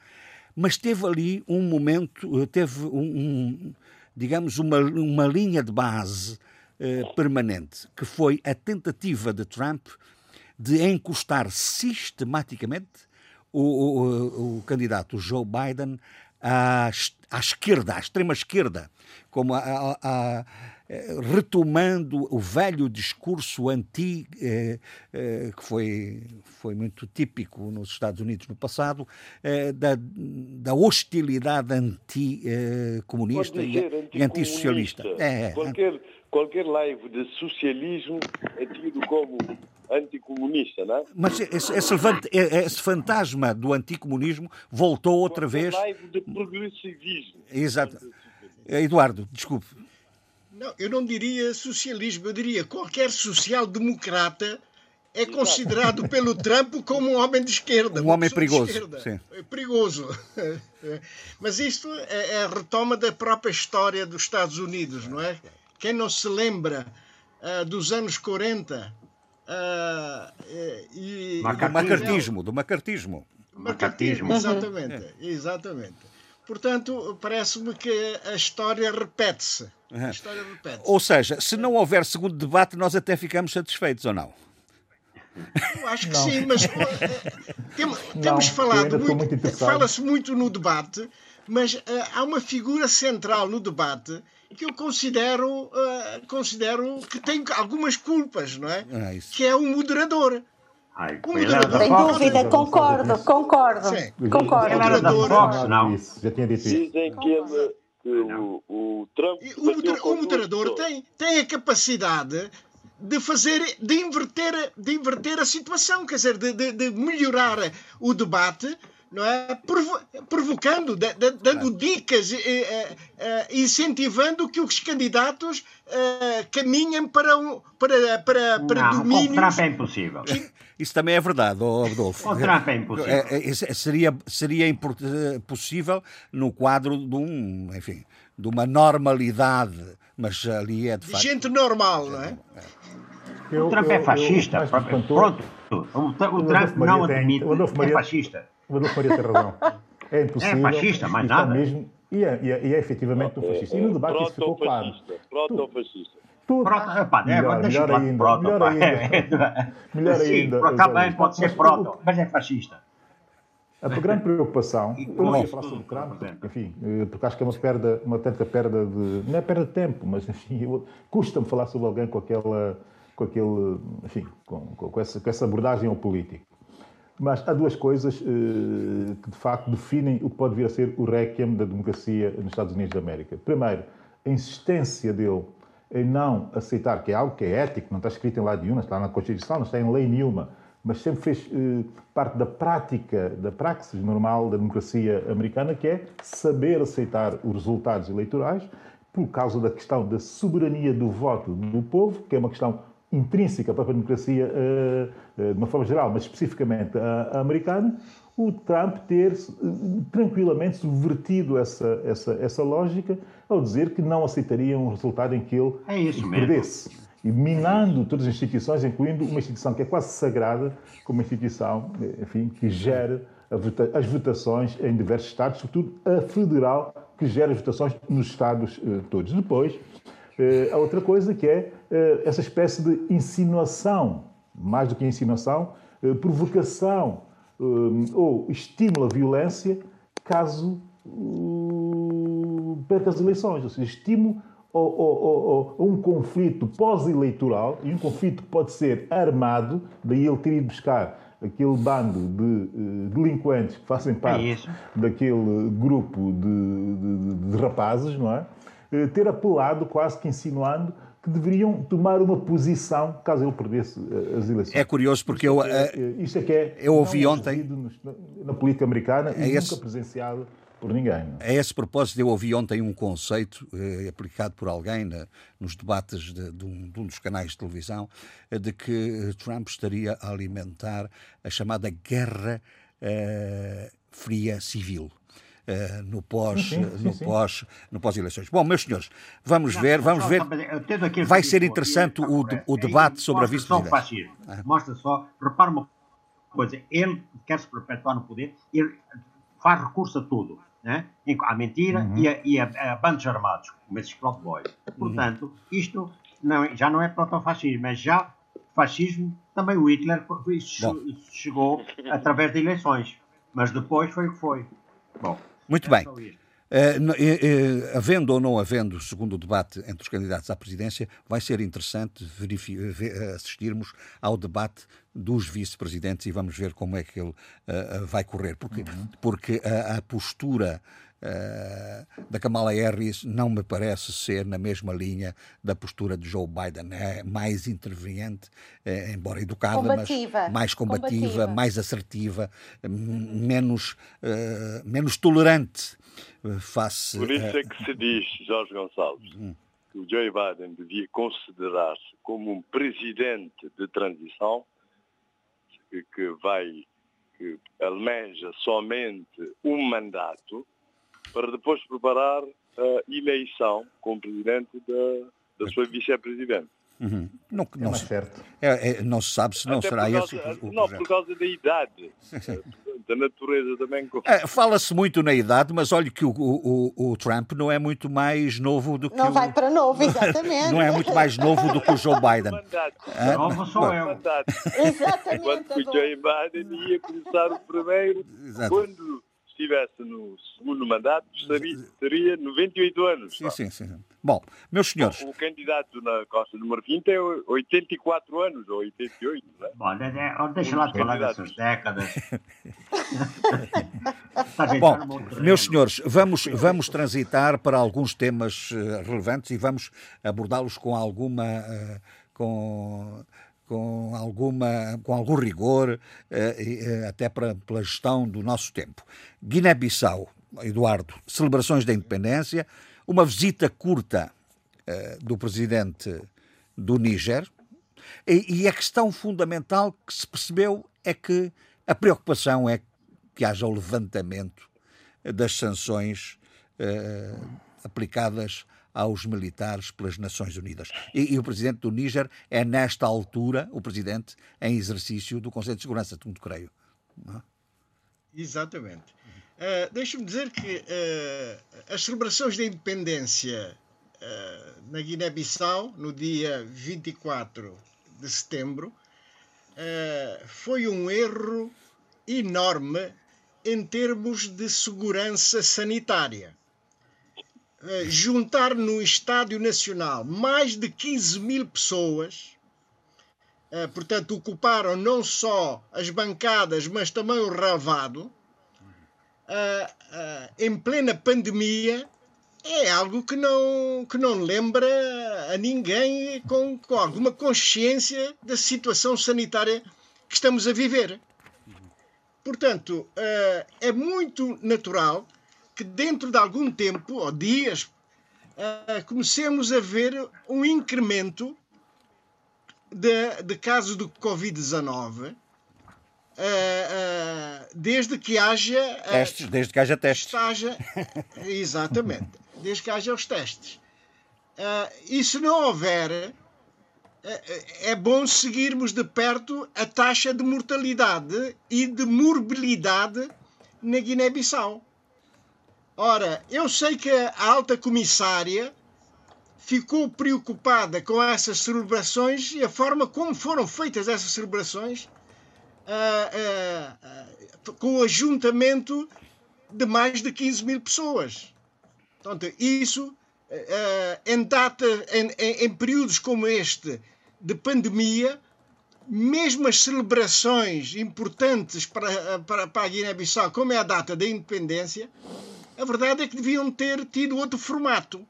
mas teve ali um momento, eh, teve um, um digamos, uma, uma linha de base eh, permanente, que foi a tentativa de Trump de encostar sistematicamente o, o, o candidato Joe Biden à, à, esquerda, à extrema esquerda, como a, a, a, retomando o velho discurso anti eh, eh, que foi, foi muito típico nos Estados Unidos no passado, eh, da, da hostilidade anti-comunista e, e antissocialista. É, é, qualquer, qualquer live de socialismo é tido como anticomunista, não é? Mas esse, esse, esse fantasma do anticomunismo voltou outra vez. de progressivismo. Exato. Eduardo, desculpe. Não, eu não diria socialismo, eu diria qualquer social-democrata é considerado <laughs> pelo Trump como um homem de esquerda. Um homem perigoso. Sim. É perigoso. <laughs> Mas isto é, é a retoma da própria história dos Estados Unidos, não é? Quem não se lembra uh, dos anos 40 Uh, e, do macartismo, do macartismo. Macartismo, exatamente, uhum. exatamente. Portanto, parece-me que a história repete-se. Uhum. Repete ou seja, se não houver segundo debate, nós até ficamos satisfeitos ou não? Eu acho que não. sim, mas <laughs> tem, temos não, falado muito, muito fala-se muito no debate, mas uh, há uma figura central no debate que eu considero, uh, considero que tem algumas culpas, não é? é que é o moderador. Ai, o moderador. Sem dúvida, concordo, concordo. Sim. Concordo. O moderador, Fox, não. Isso, já tinha dito isso. Dizem que ele. O, o Trump. O, moder, o moderador tem, tem a capacidade de fazer, de inverter, de inverter a situação, quer dizer, de, de, de melhorar o debate não é? Provo provocando, dando dicas, eh, eh, incentivando que os candidatos eh, caminhem para, um, para, para, para não, domínios... O Trump é impossível. Isso também é verdade, oh, Adolfo. O Trump é impossível. É, é, seria, seria possível no quadro de um, enfim, de uma normalidade, mas ali é de, de facto... gente normal, não é? é. o Trump é fascista. Eu, eu, Pronto. O, o Trump não admite, é fascista. O Adolfo Maria tem razão. É impossível. É fascista, mais nada. Mesmo, e, é, e, é, e é efetivamente um fascista. E no debate isso ficou claro. Proto-fascista. Tudo. Proto, pá, é, melhor, melhor ainda, proto, melhor ainda. <laughs> Melhor Sim, ainda. também pode ser proto, mas é fascista. A grande preocupação, E eu não ia falar sobre representa. enfim, eh, porque acho que é uma perda, uma tanta perda de. Não é perda de tempo, mas enfim, custa-me falar sobre alguém com aquela. com aquele. enfim, com, com, com essa, com essa abordagem ao político. Mas há duas coisas eh, que de facto definem o que pode vir a ser o requiem da democracia nos Estados Unidos da América. Primeiro, a insistência dele em não aceitar que é algo que é ético, não está escrito em lado nenhum, não está na Constituição, não está em lei nenhuma, mas sempre fez eh, parte da prática, da praxis normal da democracia americana, que é saber aceitar os resultados eleitorais por causa da questão da soberania do voto do povo, que é uma questão intrínseca à própria democracia eh, eh, de uma forma geral, mas especificamente a, a americana, o Trump ter eh, tranquilamente subvertido essa, essa, essa lógica ao dizer que não aceitaria um resultado em que ele É isso mesmo. perdesse. E minando todas as instituições, incluindo uma instituição que é quase sagrada, como uma instituição enfim, que gera a as votações em diversos Estados, sobretudo a federal, que gera as votações nos Estados todos. Depois, a outra coisa que é essa espécie de insinuação, mais do que insinuação, eh, provocação eh, ou estímulo à violência caso uh, perca as eleições, ou seja, estímulo a- a- a um conflito pós-eleitoral e um conflito que pode ser armado, daí ele ter ido buscar aquele bando de eh, delinquentes que fazem parte isso. daquele grupo de, de- de rapazes, não é? Eh, Ter apelado, quase que insinuando, que deveriam tomar uma posição caso ele perdesse eh, as eleições. É curioso porque eu, eh, Eh, Isto é que é eu ouvi ontem- na, política americana É e esse- nunca presenciado por ninguém. não é? A esse propósito, eu ouvi ontem um conceito eh, aplicado por alguém na- nos debates de, de um, de um dos canais de televisão eh, de que eh, Trump estaria a alimentar a chamada guerra eh, fria civil. Eh, no pós Sim, sim, no sim. pós no pós eleições bom meus senhores vamos Não, ver vamos só- ver só vai ser interessante está o, correto. o É debate sobre a o vice-presidência fascismo. Mostra só, repara uma coisa, ele quer se perpetuar no poder, ele faz recurso a tudo, né? à mentira Uhum. e, a, e a- a bandos armados, como esses Proud Boys. Portanto, isto não- já não é protofascismo, é já fascismo. Também o Hitler foi- che- chegou através de eleições, mas depois foi o que foi. Bom, Muito bem. eh, eh, havendo ou não havendo, segundo o debate entre os candidatos à presidência, vai ser interessante assistirmos ao debate dos vice-presidentes e vamos ver como é que ele vai correr. Porque, porque a, a postura da Kamala Harris não me parece ser na mesma linha da postura de Joe Biden. É mais interveniente, eh, embora educada, Combativa. mas mais combativa, Combativa. mais assertiva, menos, eh, menos tolerante eh, face Por isso é que se diz, Jorge Gonçalves, que o Joe Biden devia considerar-se como um presidente de transição que, que vai, que almeja somente um mandato para depois preparar a eleição como presidente da, da sua vice-presidente. Uhum. Não, É não, mais se, certo. é- é- não se sabe se não Até será por esse causa, o, o Não, projeto. por causa da idade. <laughs> da natureza também. É, Fala-se muito na idade, mas olha que o, o- o- Trump não é muito mais novo do que Não o, vai para novo, <laughs> exatamente. não é muito mais novo do que o Joe Biden. Mandato. Ah, Novo sou eu. Mandato. Exatamente. Enquanto que o Joe Biden ia começar o primeiro, Exato. quando estivesse no segundo mandato, teria 98 anos. Sim, sim, sim. Bom, meus senhores, O candidato na Costa do Marfim tem 84 anos, ou 88, não é? Bom, de- de- deixa lá de falar dessas décadas. A <laughs> Bom, terreno. meus senhores, vamos, vamos transitar para alguns temas eh, relevantes e vamos abordá-los com alguma. eh, com, com, alguma, com algum rigor, eh, eh, até para, pela gestão do nosso tempo. Guiné-Bissau, Eduardo, celebrações da independência, uma visita curta eh, do presidente do Níger, e, a questão fundamental que se percebeu é que a preocupação é que haja o levantamento das sanções aplicadas aos militares pelas Nações Unidas. E, e o presidente do Níger é, nesta altura, o presidente em exercício do Conselho de Segurança, segundo creio. Exatamente. Uh, Deixa-me dizer que uh, as celebrações da independência uh, na Guiné-Bissau, no dia 24 de setembro, foi um erro enorme em termos de segurança sanitária. Juntar no Estádio Nacional mais de 15 mil pessoas eh, portanto, ocuparam não só as bancadas, mas também o relvado, uh, uh, em plena pandemia, é algo que não, que não lembra a ninguém com, com alguma consciência da situação sanitária que estamos a viver. Portanto, é muito natural que dentro de algum tempo, ou dias, comecemos a ver um incremento de, de casos do Covid-19 uh, uh, desde que haja uh, testes, desde que haja testes. Haja, <laughs> exatamente, desde que haja os testes. e se não houver, é bom seguirmos de perto a taxa de mortalidade e de morbilidade na Guiné-Bissau. Ora, eu sei que a alta comissária ficou preocupada com essas celebrações e a forma como foram feitas essas celebrações, uh, uh, uh, com o ajuntamento de mais de 15 mil pessoas. Portanto, isso, em, data, em, em, em períodos como este de pandemia, mesmo as celebrações importantes para, para, para a Guiné-Bissau, como é a data da independência, a verdade é que deviam ter tido outro formato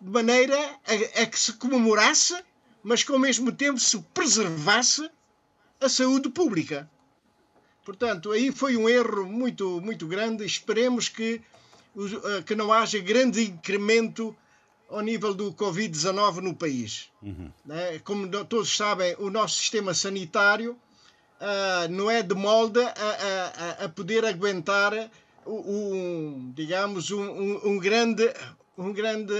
de maneira a, a que se comemorasse, mas que ao mesmo tempo se preservasse a saúde pública. Portanto, aí foi um erro muito, muito grande. Esperemos que, eh, que não haja grande incremento ao nível do Covid-19 no país. Uhum. Né? Como todos sabem, o nosso sistema sanitário uh, não é de molde a, a, a poder aguentar um, digamos, um, um, um grande, um grande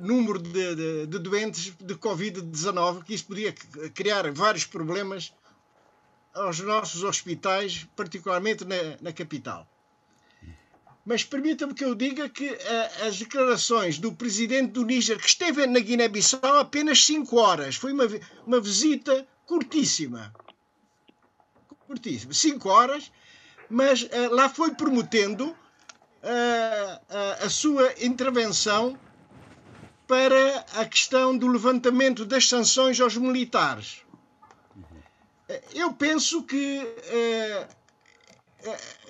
número de, de, de doentes de Covid-19, que isso podia criar vários problemas aos nossos hospitais, particularmente na, na capital. Mas permita-me que eu diga que uh, as declarações do presidente do Níger, que esteve na Guiné-Bissau apenas 5 horas, foi uma, uma visita curtíssima. Curtíssima, 5 horas, mas uh, lá foi prometendo a, a, sua intervenção para a questão do levantamento das sanções aos militares. Eu penso que,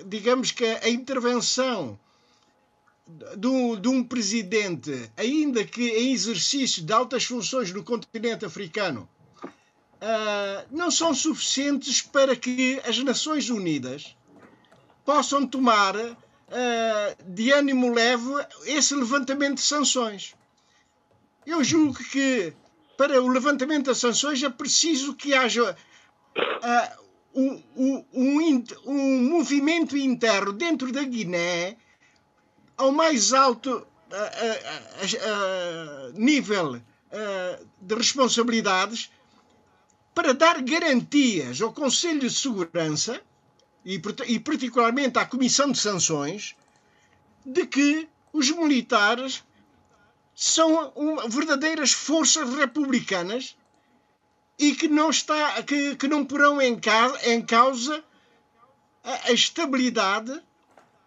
digamos que a intervenção de, de um presidente, ainda que em exercício de altas funções no continente africano, não são suficientes para que as Nações Unidas possam tomar uh, de ânimo leve esse levantamento de sanções. Eu julgo que para o levantamento das sanções é preciso que haja uh, um, um, um, um, movimento interno dentro da Guiné ao mais alto uh, nível de responsabilidades para dar garantias ao Conselho de Segurança e, e particularmente à Comissão de Sanções, de que os militares são uma, verdadeiras forças republicanas e que não, está, que, que não porão em, ca, em causa a, a, estabilidade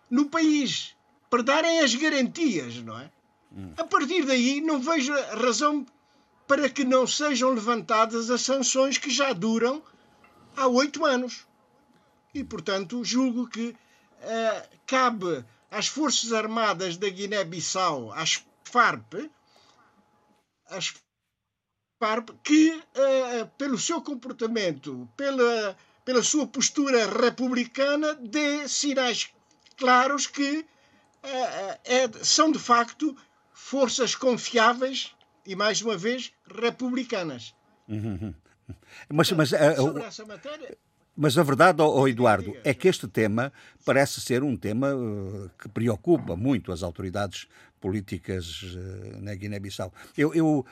no país, para darem as garantias, não é? Hum. A partir daí, não vejo razão para que não sejam levantadas as sanções que já duram há oito anos. E, portanto, julgo que uh, cabe às Forças Armadas da Guiné-Bissau, às FARP, às FARP que, uh, pelo seu comportamento, pela, pela sua postura republicana, dê sinais claros que uh, é, são, de facto, forças confiáveis e, mais uma vez, republicanas. Uhum. Mas, mas, Sobre essa matéria mas a verdade, oh, Eduardo, é que este tema parece ser um tema uh, que preocupa muito as autoridades políticas na Guiné-Bissau. Eu, eu,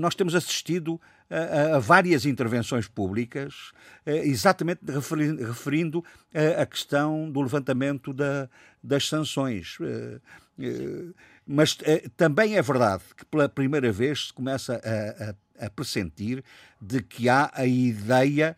nós temos assistido a, a, várias intervenções públicas, exatamente referindo, referindo a, a, questão do levantamento da, das sanções. Mas também é verdade que pela primeira vez se começa a, a pressentir de que há a ideia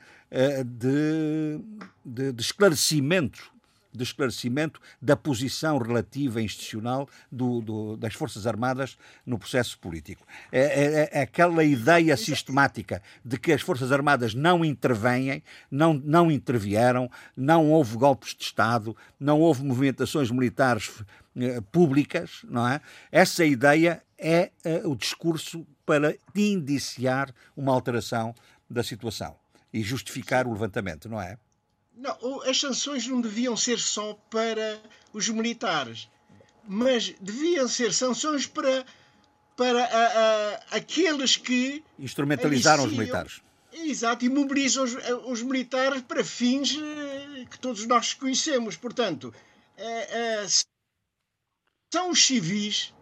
de, de, de esclarecimento de esclarecimento da posição relativa institucional do, do, das Forças Armadas no processo político. É, é, é, aquela ideia sistemática de que as Forças Armadas não intervêm, não, não intervieram, não houve golpes de Estado, não houve movimentações militares eh, públicas, não é? Essa ideia é eh, o discurso para indiciar uma alteração da situação e justificar o levantamento, não é? Não, as sanções não deviam ser só para os militares, mas deviam ser sanções para, para a, a, aqueles que. Instrumentalizaram iniciam, os militares. Exato, e mobilizam os, os, militares para fins eh, que todos nós conhecemos. Portanto, é, é, são os civis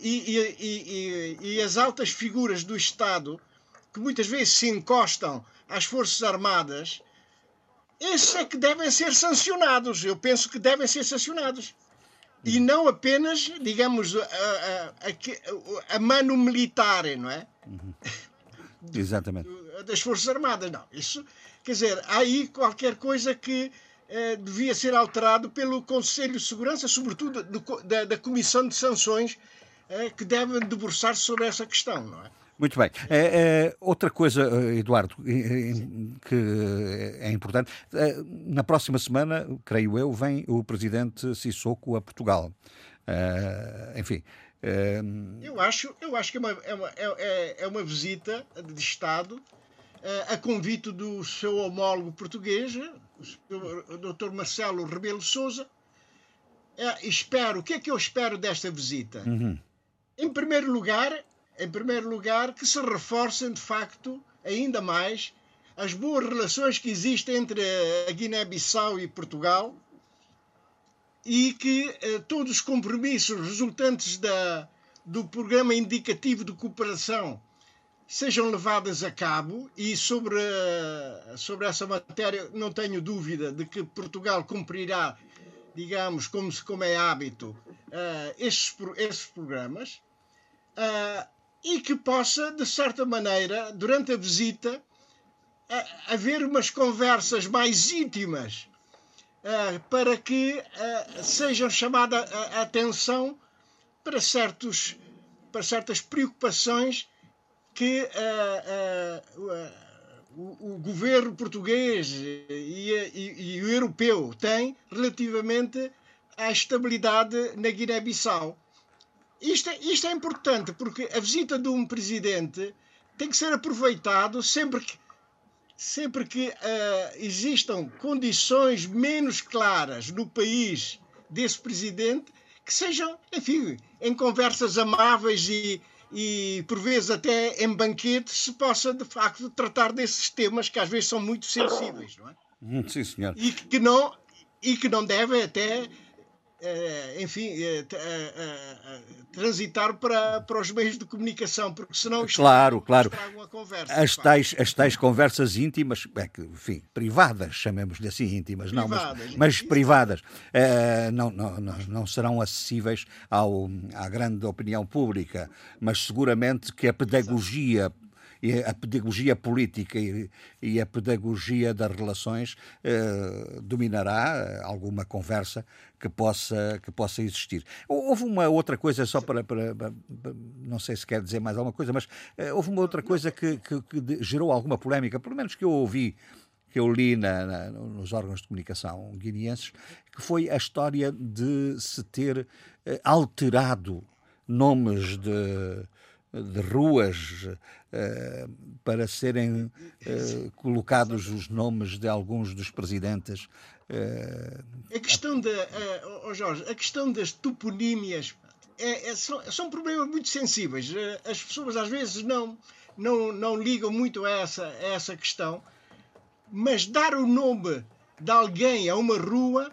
e, e, e, e as altas figuras do Estado que muitas vezes se encostam às Forças Armadas esses é que devem ser sancionados. Eu penso que devem ser sancionados. E não apenas, digamos, a, a, a, a mano militar, não é? Uhum. <laughs> Exatamente. Das Forças Armadas, não. Isso, quer dizer, há aí qualquer coisa que eh, devia ser alterado pelo Conselho de Segurança, sobretudo do, da, da, Comissão de Sanções, que devem debruçar-se sobre essa questão, não é? Muito bem. É, é, outra coisa, eh, Eduardo, que é importante, eh, na próxima semana, creio eu, vem o presidente Sissoko a Portugal. Uh, enfim. Eu, acho, eu acho que é uma, é uma, é, é uma visita de Estado a convite do seu homólogo português, o Dr. Marcelo Rebelo Souza. espero, o que é que eu espero desta visita? Uhum. Em primeiro lugar, em primeiro lugar, que se reforcem de facto ainda mais as boas relações que existem entre a Guiné-Bissau e Portugal e que eh, todos os compromissos resultantes da, do programa indicativo de cooperação sejam levados a cabo e sobre, uh, sobre essa matéria não tenho dúvida de que Portugal cumprirá, digamos, como, como é hábito, uh, esses, esses programas. Uh, e que possa, de certa maneira, durante a visita, haver umas conversas mais íntimas para que sejam chamada a atenção para, certos, para certas preocupações que o, o, governo português e, e, e o europeu têm relativamente à estabilidade na Guiné-Bissau. Isto é, isto é importante porque a visita de um presidente tem que ser aproveitado sempre que, sempre que uh, existam condições menos claras no país desse presidente, que sejam, enfim, em conversas amáveis e, e por vezes até em banquetes, se possa de facto tratar desses temas que às vezes são muito sensíveis, não é? Hum, sim, senhor. E que não, e que não devem até Uh, enfim, uh, uh, transitar para, para os meios de comunicação, porque senão isto claro, claro. Conversa, as, tais, as tais conversas íntimas, é que, enfim, privadas, chamemos-lhe assim íntimas, privadas, não, mas, mas privadas, não, não, não, não, serão acessíveis ao, à grande opinião pública, mas seguramente que a pedagogia. Exato e a pedagogia política e, e a pedagogia das relações eh, dominará eh, alguma conversa que possa, que possa existir. Houve uma outra coisa, só para, para, para não sei se quer dizer mais alguma coisa, mas eh, houve uma outra coisa que, que, que gerou alguma polémica, pelo menos que eu ouvi que eu li na, na, nos órgãos de comunicação guineenses, que foi a história de se ter eh, alterado nomes de, de ruas uh, para serem uh, colocados os nomes de alguns dos presidentes. Uh, a questão da, oh Jorge, a questão das toponímias é, é, são, são problemas muito sensíveis. As pessoas às vezes não, não, não ligam muito a essa, a essa questão, mas dar o nome de alguém a uma rua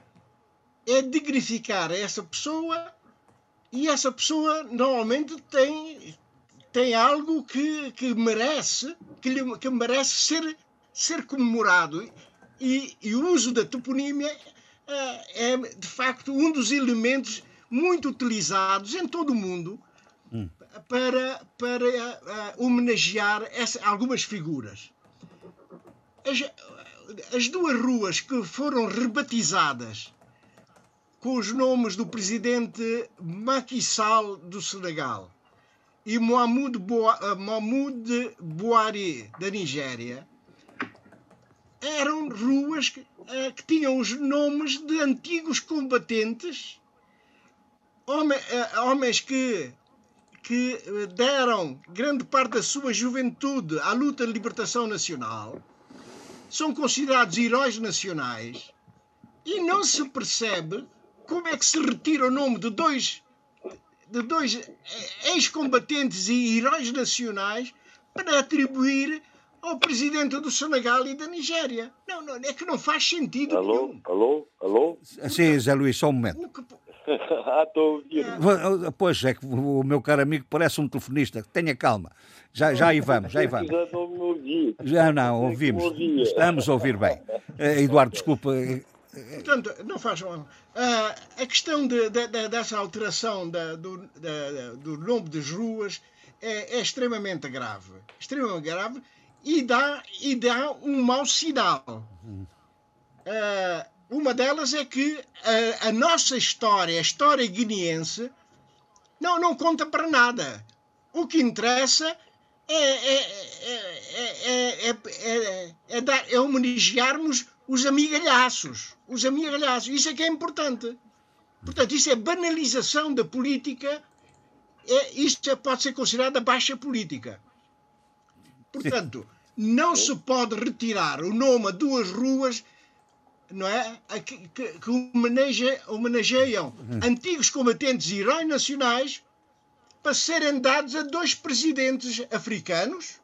é dignificar essa pessoa e essa pessoa normalmente tem, tem algo que, que merece, que, lhe, que merece ser, ser comemorado. E, e o uso da toponímia é, é, de facto, um dos elementos muito utilizados em todo o mundo hum. para, para uh, homenagear essa, algumas figuras. As, as duas ruas que foram rebatizadas com os nomes do presidente Macky Sall do Senegal e Mohamed Buhari da Nigéria eram ruas que, uh, que tinham os nomes de antigos combatentes, homem, uh, homens que, que deram grande parte da sua juventude à luta de libertação nacional, são considerados heróis nacionais e não se percebe como é que se retira o nome de dois, de dois ex-combatentes e heróis nacionais para atribuir ao presidente do Senegal e da Nigéria. Não, não, é que não faz sentido alô, nenhum. Alô, alô? Sim, Zé Luís, só um momento. <laughs> ah, estou a ouvir. É. Pois é, que o meu caro amigo parece um telefonista. Tenha calma. Já, já aí vamos, já aí vamos. Já não me ouvi. Já não, ouvimos. Estamos a ouvir bem. Eh, Eduardo, desculpa. Portanto, não faz mal. Uh, a questão de, de, de, dessa alteração do, do nome das ruas é, é, extremamente grave. Extremamente grave e dá, e dá um mau sinal. Uh, uma delas é que a, a, nossa história, a história guineense, não, não conta para nada. O que interessa é, é, é, é, dar, é homenagearmos os amigalhaços. Os amigalhaços. Isso é que é importante. Portanto, isso é banalização da política. É, isto pode ser considerado a baixa política. Portanto, não se pode retirar o nome a duas ruas não é? que, que, que homenageia, homenageiam antigos combatentes e heróis nacionais para serem dados a dois presidentes africanos.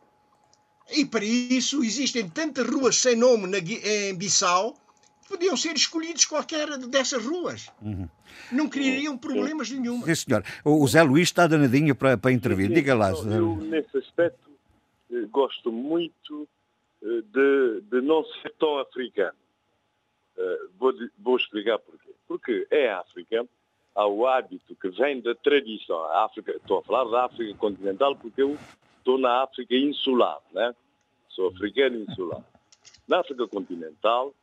E para isso existem tantas ruas sem nome na, em Bissau que podiam ser escolhidos qualquer dessas ruas. Uhum. Não criariam problemas nenhum. Sim, senhor. O Zé Luís está danadinho para, para intervir. Diga lá. Eu, nesse aspecto, eh, gosto muito eh, de, de não ser tão africano. Eh, vou, vou explicar porquê. Porque é África, há o hábito que vem da tradição. A África, estou a falar da África continental porque eu estou na África insular, né? Sou africano insular. Na África continental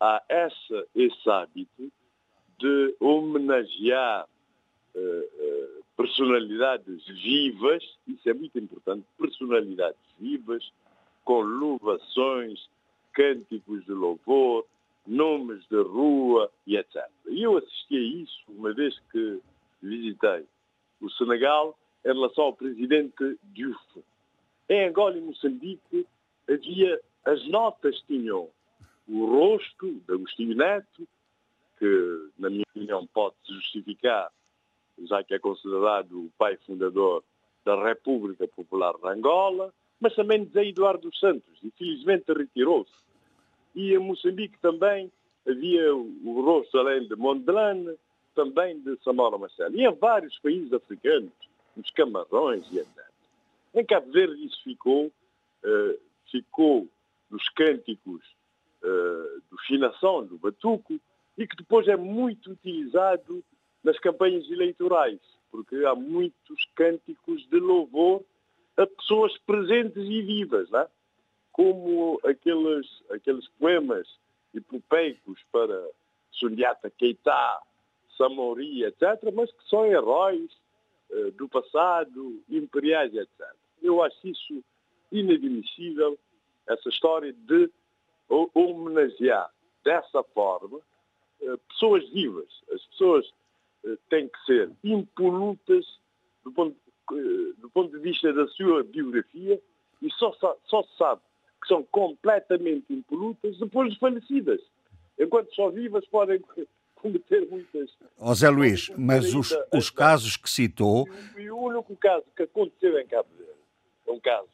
há essa, esse hábito de homenagear uh, uh, personalidades vivas, isso é muito importante, personalidades vivas, com louvações, cânticos de louvor, nomes de rua e etc. E eu assisti a isso uma vez que visitei o Senegal em relação ao presidente Diouf. Em Angola e Moçambique havia, as notas tinham o rosto de Agostinho Neto, que na minha opinião pode justificar, já que é considerado o pai fundador da República Popular de Angola, mas também de Eduardo Santos, infelizmente retirou-se e em Moçambique também havia o rosto, além de Mondlane, também de Samora Machel. E em vários países africanos, nos Camarões e etc. Em Cabo Verde isso ficou, uh, ficou nos cânticos uh, do Chinação, do Batuco, e que depois é muito utilizado nas campanhas eleitorais, porque há muitos cânticos de louvor a pessoas presentes e vivas, é? como aqueles, aqueles poemas hipopeicos para Sundiata Keita, Samori, etc., mas que são heróis uh, do passado, imperiais, etc. Eu acho isso inadmissível, essa história de homenagear dessa forma uh, pessoas vivas. As pessoas uh, têm que ser impolutas do ponto, do ponto de vista da sua biografia e só, só se sabe que são completamente impolutas depois de falecidas. Enquanto só vivas podem <laughs> cometer muitas. Zé Luís, mas os, os casos que citou. E, o único caso que aconteceu em Cabo Verde é um caso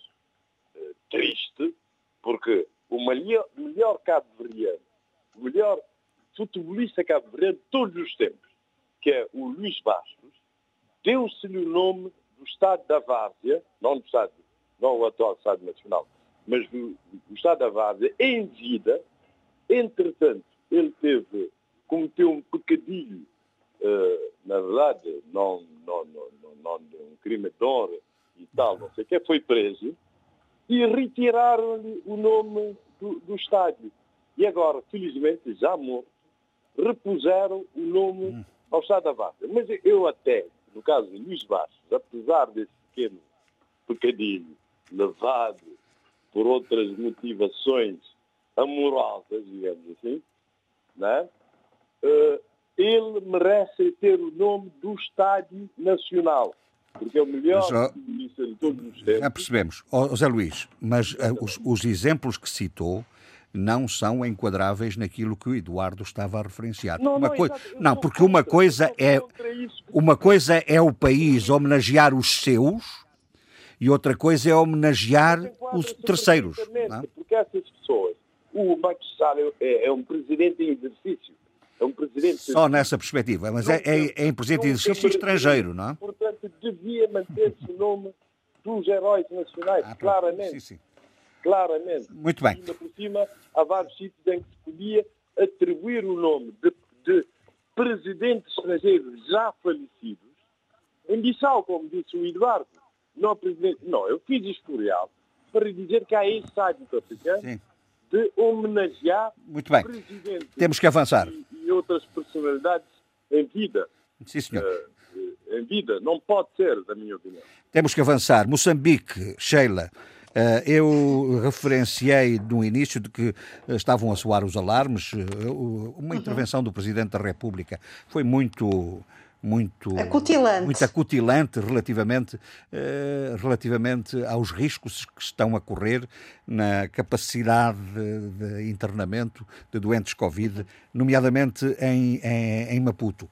triste, porque o melhor, melhor Cabo Verdeano, o melhor futebolista Cabo Verde de todos os tempos, que é o Luís Bastos, deu-se-lhe o nome do Estado da Várzea, não do Estado, não o atual Estado Nacional, mas do, do Estado da Várzea, em vida. Entretanto, ele teve, cometeu um pecadilho, uh, na verdade, não, não, não, não, um crime de honra e tal, não sei o que, foi preso e retiraram-lhe o nome do, do estádio. E agora, felizmente, já morto, repuseram o nome hum. ao Estado da Várzea. Mas eu até, no caso de Luís Bastos, apesar desse pequeno pecadilho levado por outras motivações amorosas, digamos assim, né? Uh, ele merece ter o nome do Estádio Nacional, porque é o melhor futbolista de todos os tempos. Já percebemos. Oh, José Luís, mas uh, os, os exemplos que citou não são enquadráveis naquilo que o Eduardo estava a referenciar. Não, uma não, coi... não porque uma coisa é uma coisa é o país homenagear os seus e outra coisa é homenagear os terceiros. Não? Porque essas pessoas, o Maquissaro é, é um presidente em exercício. É um presidente Só nessa perspectiva, mas é, é, é presidente em exercício estrangeiro, não é? Portanto, devia manter-se o nome dos heróis nacionais, ah, claramente. Sim, sim claramente. Muito bem. Cima por cima, há vários sítios em que se podia atribuir o nome de, de presidentes estrangeiros já falecidos. Em Bissau, como disse o Eduardo, não presidente. Não, eu fiz historial para dizer que há esse hábito africano Sim. De homenagear Muito bem. presidentes Temos que avançar. E, e, outras personalidades em vida. Sim, senhor. Uh, em vida. Não pode ser, da minha opinião. Temos que avançar. Moçambique, Sheila. Eh, eu referenciei no início de que eh, estavam a soar os alarmes. Uma uhum. intervenção do Presidente da República foi muito muito acutilante, muito acutilante relativamente, relativamente aos riscos que estão a correr na capacidade de, de internamento de doentes Covid, nomeadamente em, em, em Maputo.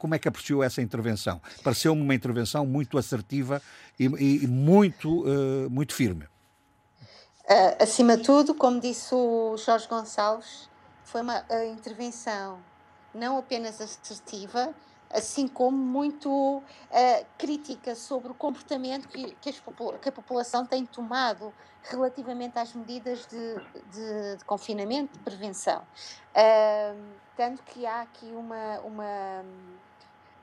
Como é que apreciou essa intervenção? Pareceu-me uma intervenção muito assertiva e, e muito, uh, muito firme. Uh, acima de tudo, como disse o Jorge Gonçalves, foi uma intervenção não apenas assertiva, assim como muito uh, crítica sobre o comportamento que, que, que, a população tem tomado relativamente às medidas de, de, de confinamento, de prevenção. Uh, tanto que há aqui uma, uma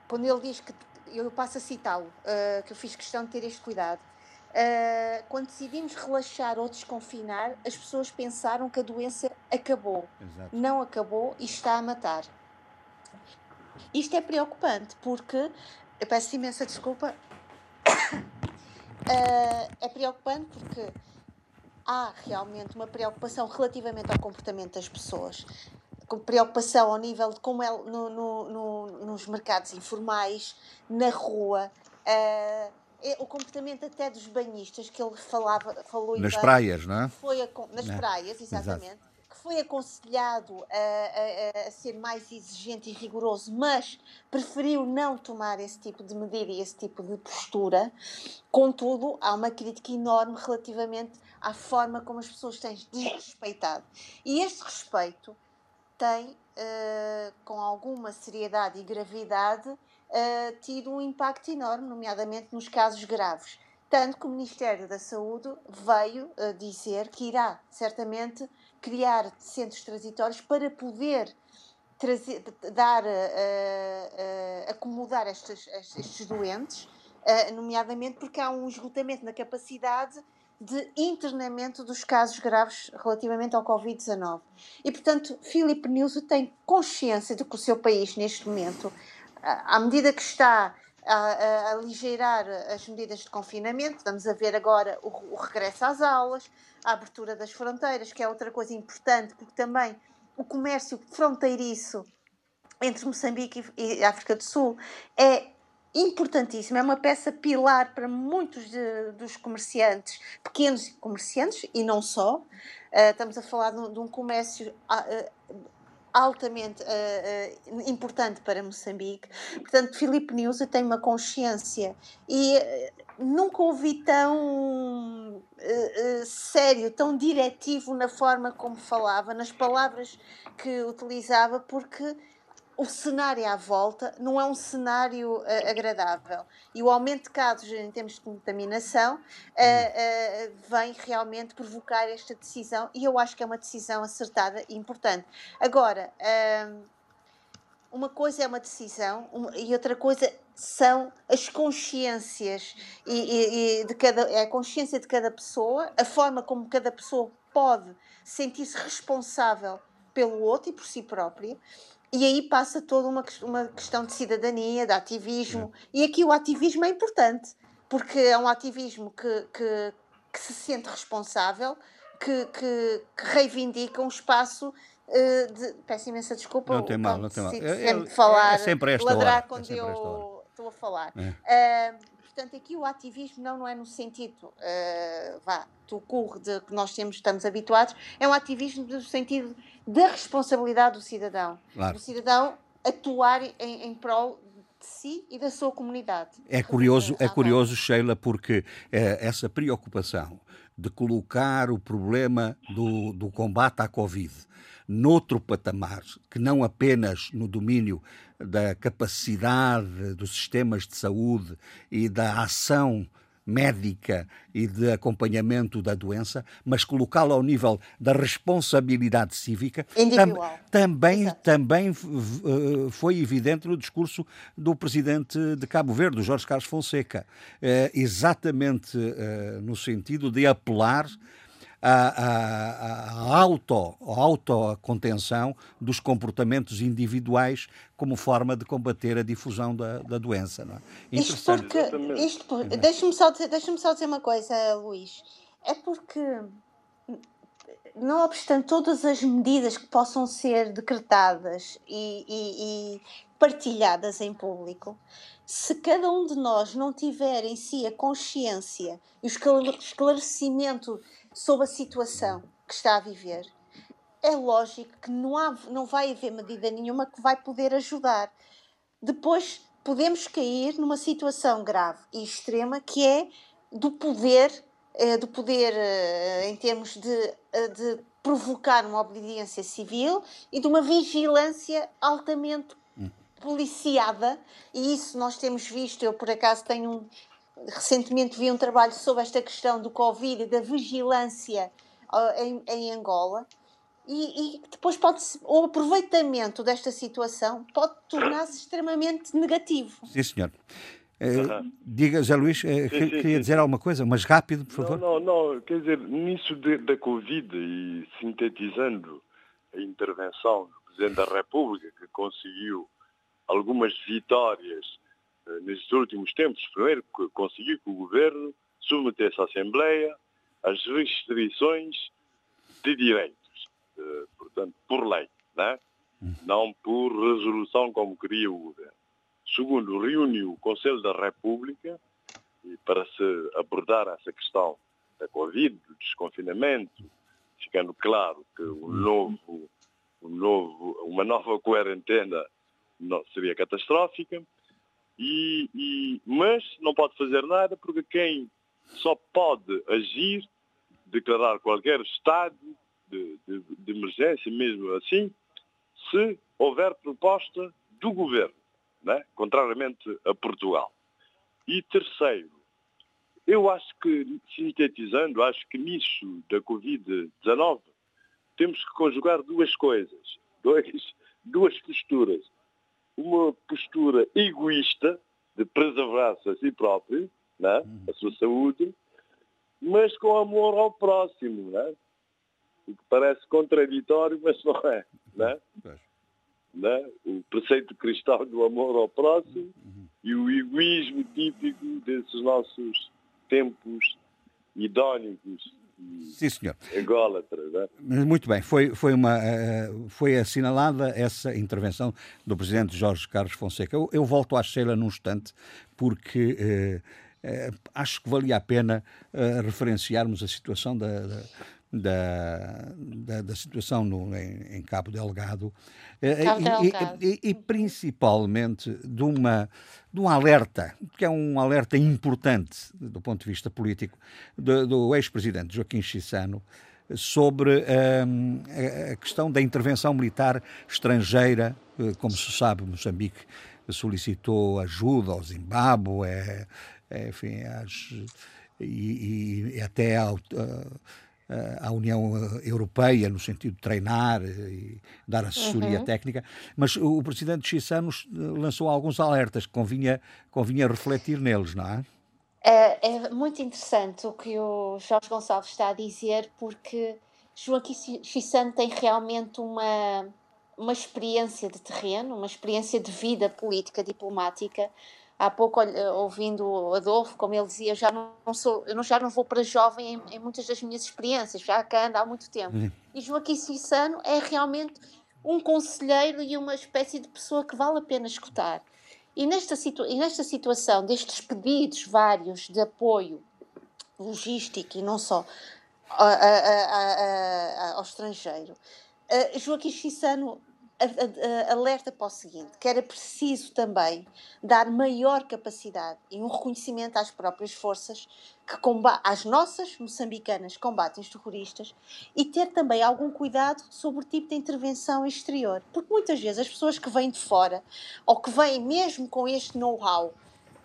quando ele diz que, eu passo a citá-lo, uh, que eu fiz questão de ter este cuidado, uh, quando decidimos relaxar ou desconfinar, as pessoas pensaram que a doença acabou. Exato. Não acabou e está a matar. Isto é preocupante porque, eu peço imensa desculpa, uh, <coughs> é preocupante porque há realmente uma preocupação relativamente ao comportamento das pessoas preocupação ao nível de como é no, no, no, nos mercados informais, na rua, uh, o comportamento até dos banhistas que ele falava, falou nas praias, não é? Foi a, nas não. praias, exatamente. Exato. Foi aconselhado a, a, a, ser mais exigente e rigoroso, mas preferiu não tomar esse tipo de medida e esse tipo de postura. Contudo, há uma crítica enorme relativamente à forma como as pessoas têm desrespeitado. E este respeito tem, uh, com alguma seriedade e gravidade, uh, tido um impacto enorme, nomeadamente nos casos graves. Tanto que o Ministério da Saúde veio uh, dizer que irá certamente criar centros transitórios para poder trazer, dar, acomodar estes, estes doentes, nomeadamente porque há um esgotamento na capacidade de internamento dos casos graves relativamente ao Covid-19. E, portanto, Filipe Nilsson tem consciência de que o seu país, neste momento, à medida que está a, a, aligeirar as medidas de confinamento, vamos a ver agora o, o regresso às aulas, a abertura das fronteiras, que é outra coisa importante, porque também o comércio fronteiriço entre Moçambique e África do Sul é importantíssimo, é uma peça pilar para muitos de, dos comerciantes, pequenos comerciantes e não só. Uh, estamos a falar de, de um comércio uh, altamente uh, importante para Moçambique. Portanto, Filipe News tem uma consciência e nunca ouvi tão sério, tão diretivo na forma como falava, nas palavras que utilizava, porque o cenário à volta não é um cenário uh, agradável. E o aumento de casos em termos de contaminação uh, uh, vem realmente provocar esta decisão e eu acho que é uma decisão acertada e importante. Agora, uma coisa é uma decisão uma, e outra coisa são as consciências e, e, e, de cada é a consciência de cada pessoa, a forma como cada pessoa pode sentir-se responsável pelo outro e por si própria. E aí passa toda uma, uma questão de cidadania, de ativismo. É. E aqui o ativismo é importante, porque é um ativismo que, que, que se sente responsável, que, que, que reivindica um espaço Uh, de, peço imensa desculpa. Não tem mal, não tem mal. É, sempre falar, é sempre esta ladrar hora. quando é eu estou a falar. É. Uh, portanto, aqui o ativismo não, não é no sentido, uh, vá, do curro de que nós temos, estamos habituados, é um ativismo no sentido da responsabilidade do cidadão. Claro. Do cidadão atuar em, em prol de si e da sua comunidade. É curioso, é curioso, Sheila, porque essa preocupação de colocar o problema do, do combate à Covid noutro patamar, que não apenas no domínio da capacidade dos sistemas de saúde e da ação médica e de acompanhamento da doença, mas colocá-la ao nível da responsabilidade cívica, tam, também, também uh, foi evidente no discurso do presidente de Cabo Verde, Jorge Carlos Fonseca, uh, exatamente uh, no sentido de apelar a, a, a auto, autocontenção dos comportamentos individuais como forma de combater a difusão da, da doença. Não é? Isto porque, isto, deixa-me só, deixa só dizer uma coisa, Luís. É porque, não obstante todas as medidas que possam ser decretadas e, e, e partilhadas em público, se cada um de nós não tiver em si a consciência e o esclarecimento sobre a situação que está a viver, é lógico que não, há, não vai haver medida nenhuma que vai poder ajudar. Depois podemos cair numa situação grave e extrema que é do poder, eh, do poder eh, em termos de, eh, de provocar uma obediência civil e de uma vigilância altamente. Policiada, e isso nós temos visto. Eu, por acaso, tenho um, recentemente vi um trabalho sobre esta questão do Covid e da vigilância uh, em, em, Angola. E, e depois pode o aproveitamento desta situação pode tornar-se extremamente negativo. Sim, senhor. Uh, diga, Zé Luís, uh, sim, queria sim, dizer sim. alguma coisa, mas rápido, por favor. Não, não, não. quer dizer, nisso de, da Covid e sintetizando a intervenção do Presidente da República, que conseguiu algumas vitórias eh, nestes últimos tempos, primeiro conseguiu que o governo submetesse à Assembleia as restrições de direitos, eh, portanto, por lei, né? não por resolução como queria o governo. Segundo, reuniu o Conselho da República para se abordar essa questão da Covid, do desconfinamento, ficando claro que um novo, um novo, uma nova quarentena não, seria catastrófica, e, e, mas não pode fazer nada porque quem só pode agir, declarar qualquer estado de, de, de emergência, mesmo assim, se houver proposta do governo, né? contrariamente a Portugal. E terceiro, eu acho que, sintetizando, acho que nisso da Covid-19 temos que conjugar duas coisas, dois, duas posturas uma postura egoísta de preservar-se a si próprio, né? a sua saúde, mas com amor ao próximo, né? o que parece contraditório, mas não é. Né? Né? O preceito cristão do amor ao próximo e o egoísmo típico desses nossos tempos idónicos Sim, senhor. Ególatras, é? Muito bem, foi, foi, uma, eh, foi assinalada essa intervenção do Presidente Jorge Carlos Fonseca. Eu, eu volto à Sheila num instante, porque eh, eh, acho que valia a pena eh, referenciarmos a situação da, da da, da, da, situação no, em, em, Cabo Delgado, eh, Cabo Delgado. E, e, e, principalmente de, uma, de um alerta, que é um alerta importante do ponto de vista político, do, do ex-presidente Joaquim Chissano, sobre um, a questão da intervenção militar estrangeira. Como se sabe, Moçambique solicitou ajuda ao Zimbábue, enfim, as, e, e, até ao, à União Europeia, no sentido de treinar e dar assessoria uhum. técnica, mas o presidente Chissano lançou alguns alertas que convinha, convinha refletir neles, não é? É, é muito interessante o que o Jorge Gonçalves está a dizer, porque Joaquim Chissano tem realmente uma, uma experiência de terreno, uma experiência de vida política, diplomática. Há pouco, ouvindo o Adolfo, como ele dizia, já não, sou, eu já não vou para jovem em, em, muitas das minhas experiências, já cá ando há muito tempo. Uhum. E Joaquim Chissano é realmente um conselheiro e uma espécie de pessoa que vale a pena escutar. E nesta, situa e nesta situação destes pedidos vários de apoio logístico e não só a, a, a, ao estrangeiro, uh, Joaquim Chissano alerta para o seguinte: que era preciso também dar maior capacidade e um reconhecimento às próprias forças que às nossas moçambicanas que combatem os terroristas e ter também algum cuidado sobre o tipo de intervenção exterior. Porque muitas vezes as pessoas que vêm de fora ou que vêm mesmo com este know-how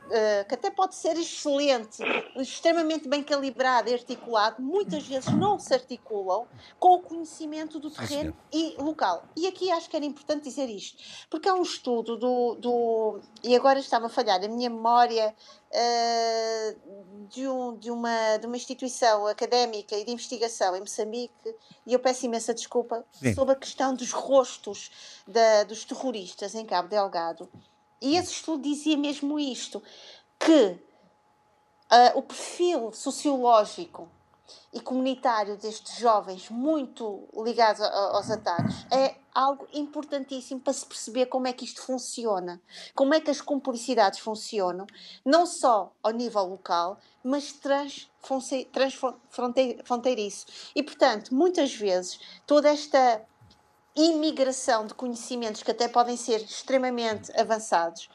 uh, que até pode ser excelente, extremamente bem calibrado e articulado, muitas vezes não se articulam com o conhecimento do terreno e local. E aqui acho que era importante dizer isto, porque há um estudo do. do e agora está-me a falhar a minha memória. Uh, de, um, de, uma, de uma instituição académica e de investigação em Moçambique, e eu peço imensa desculpa, Sim. sobre a questão dos rostos da, dos terroristas em Cabo Delgado. E esse estudo dizia mesmo isto, que uh, o perfil sociológico e comunitário destes jovens, muito ligados aos ataques, é algo importantíssimo para se perceber como é que isto funciona, como é que as cumplicidades funcionam, não só ao nível local, mas transfronteiriço. E, portanto, muias vezes, toda esta imigração de conhecimentos que até podem ser extremamente avançados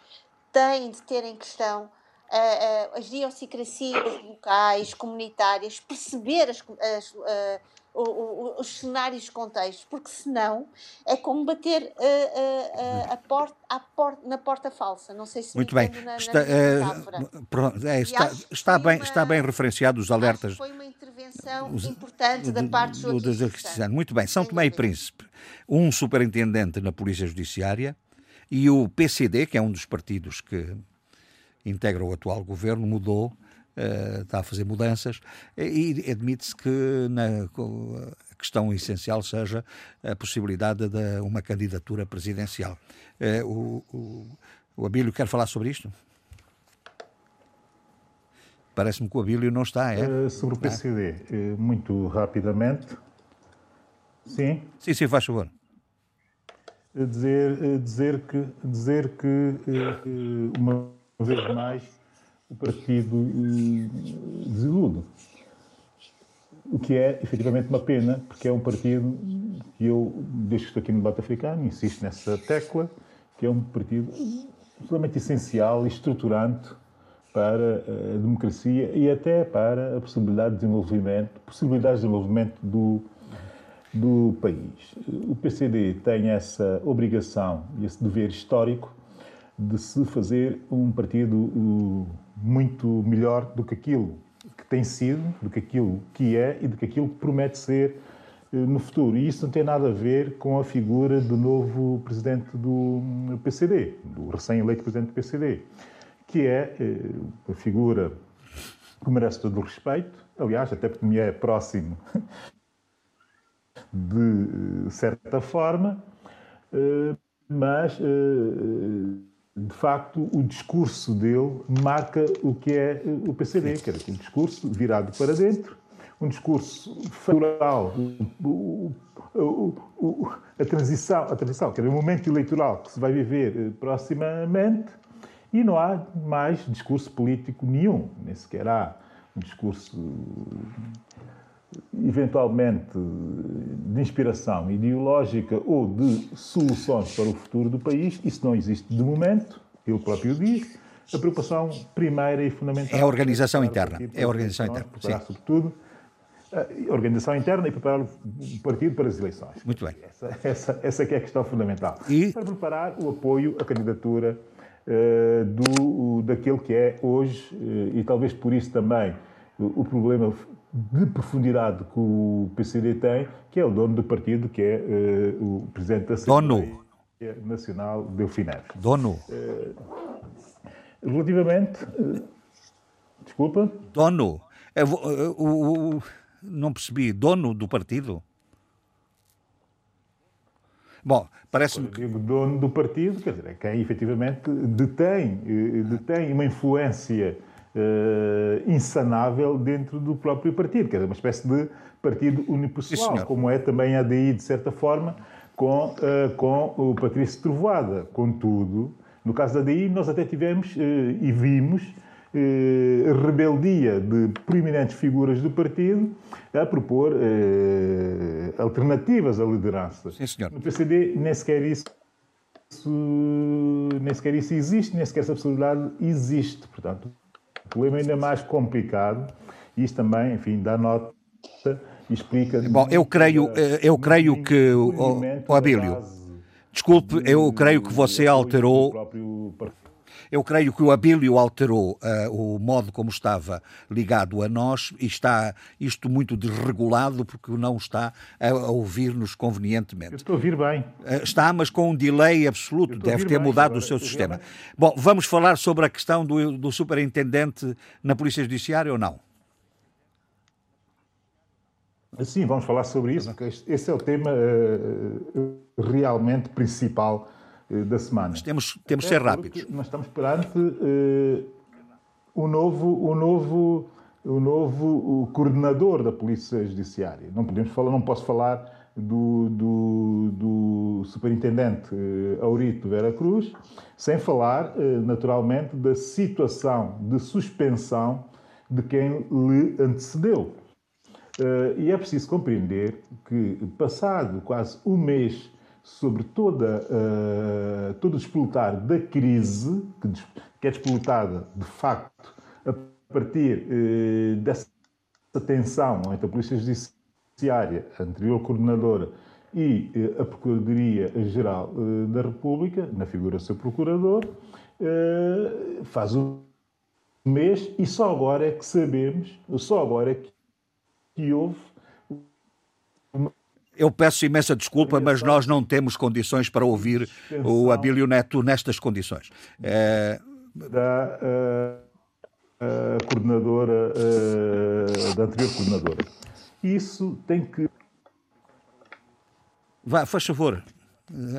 têm de ter em questão uh, uh, as idiosincrasias locais, comunitárias, perceber as, as, uh, os cenários de contextos, porque senão é como bater a, porta, a porta, na porta falsa. Não sei se Muito bem. Na, está, na é, está, está, bem, uma, está bem referenciado os alertas. Foi uma intervenção importante da parte do, do Muito bem. São Tomé e Príncipe, um superintendente na Polícia Judiciária e o PCD, que é um dos partidos que integra o atual governo, mudou Uh, está a fazer mudanças e admite-se que na, a questão essencial seja a possibilidade de uma candidatura presidencial. Uh, o, o, o Abílio quer falar sobre isto? Parece-me que o Abílio não está, é? Uh, sobre o PCD, ah. muito rapidamente. Sim? Sim, sim, faz favor. Dizer, dizer que, dizer que uma vez mais o partido desilude. O que é efetivamente uma pena, porque é um partido que eu, desde que estou aqui no debate africano, insisto nessa tecla, que é um partido absolutamente essencial e estruturante para a democracia e até para a possibilidade de desenvolvimento, possibilidades de desenvolvimento do, do país. O PCD tem essa obrigação e esse dever histórico de se fazer um partido muito melhor do que aquilo que tem sido, do que aquilo que é e do que aquilo que promete ser eh, no futuro. E isso não tem nada a ver com a figura do novo presidente do PCD, do recém-eleito presidente do PCD, que é eh, uma figura que merece todo o respeito, aliás, até porque me é próximo <laughs> de eh, certa forma, mas de facto, o discurso dele marca o que é o PCD, que era um discurso virado para dentro, um discurso favorável, a transição, a transição, que era o momento eleitoral que se vai viver eh, proximamente, e não há mais discurso político nenhum, nem sequer há um discurso eventualmente de inspiração ideológica ou de soluções para o futuro do país, isso não existe de momento, ele próprio diz. A preocupação primeira e fundamental é a organização interna. É a organização interna. Sim. sobretudo a organização interna e preparar o partido para as eleições. Muito bem. Essa, essa, essa é a questão fundamental. E? Para preparar o apoio à candidatura do, daquele que é hoje, uh, e talvez por isso também o, problema de profundidade que o PCD tem, que é o dono do partido, que é uh, o presidente da Assembleia dono. Nacional, Delfim Dono. relativamente... desculpa? Dono. o, o não percebi, dono do partido? Bom, parece-me que... Digo dono do partido, quer dizer, é quem efetivamente detém, eh, detém uma influência uh, insanável dentro do próprio partido, quer dizer, uma espécie de partido unipessoal, Sim, como é também a DI, de certa forma, com, uh, com o Patrício Trovoada. Contudo, no caso da DI, nós até tivemos uh, e vimos eh, rebeldia de proeminentes figuras do partido a propor eh, alternativas à liderança. Sim, senhor. No PCD nem sequer isso, isso, nem sequer isso existe, nem sequer essa possibilidade existe. Portanto, o problema é ainda mais complicado isto também, enfim, dá nota e explica... Bom, eu creio, eh, eu creio que, o, o Abílio, desculpe, eu creio que você alterou eu creio que o Abílio alterou uh, o modo como estava ligado a nós e está isto muito desregulado porque não está a, a ouvir-nos convenientemente. Eu estou a ouvir bem. Uh, está, mas com um delay absoluto. Deve ter mudado agora, o seu sistema. Bom, vamos falar sobre a questão do, do superintendente na Polícia Judiciária ou não? Sim, vamos falar sobre isso. Esse é o tema uh, realmente principal da semana. Mas temos, temos de ser rápidos. Nós estamos perante uh, o novo, o novo, o novo coordenador da Polícia Judiciária. Não podemos falar, não posso falar do, do, do superintendente uh, Aurito Vera Cruz, sem falar, naturalmente, da situação de suspensão de quem lhe antecedeu. E é preciso compreender que, passado quase um mês sobre toda, uh, todo o despolutar da crise, que, que, é despolutada, de facto, a partir uh, dessa tensão entre a Polícia Judiciária, a anterior coordenadora, e uh, a Procuradoria-Geral da República, na figura do seu procurador, faz um mês e só agora é que sabemos, só agora é que, que houve eu peço imensa desculpa, mas nós não temos condições para ouvir o Abílio Neto nestas condições. É... Da uh, coordenadora, uh, da anterior coordenadora. Isso tem que. Vá, faz favor,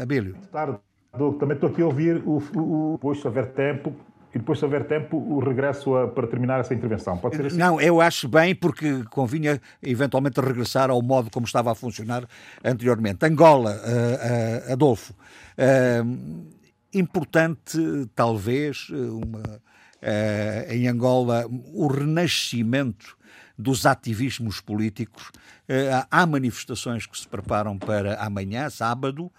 Abílio. Tarde, também estou aqui a ouvir o, o, o se houver tempo, e depois, se houver tempo, o regresso a, para terminar essa intervenção. Pode ser assim? Não, eu acho bem, porque convinha eventualmente regressar ao modo como estava a funcionar anteriormente. Angola, uh, uh, Adolfo. Uh, importante, talvez, uma, em Angola, o renascimento dos ativismos políticos. há manifestações que se preparam para amanhã, sábado,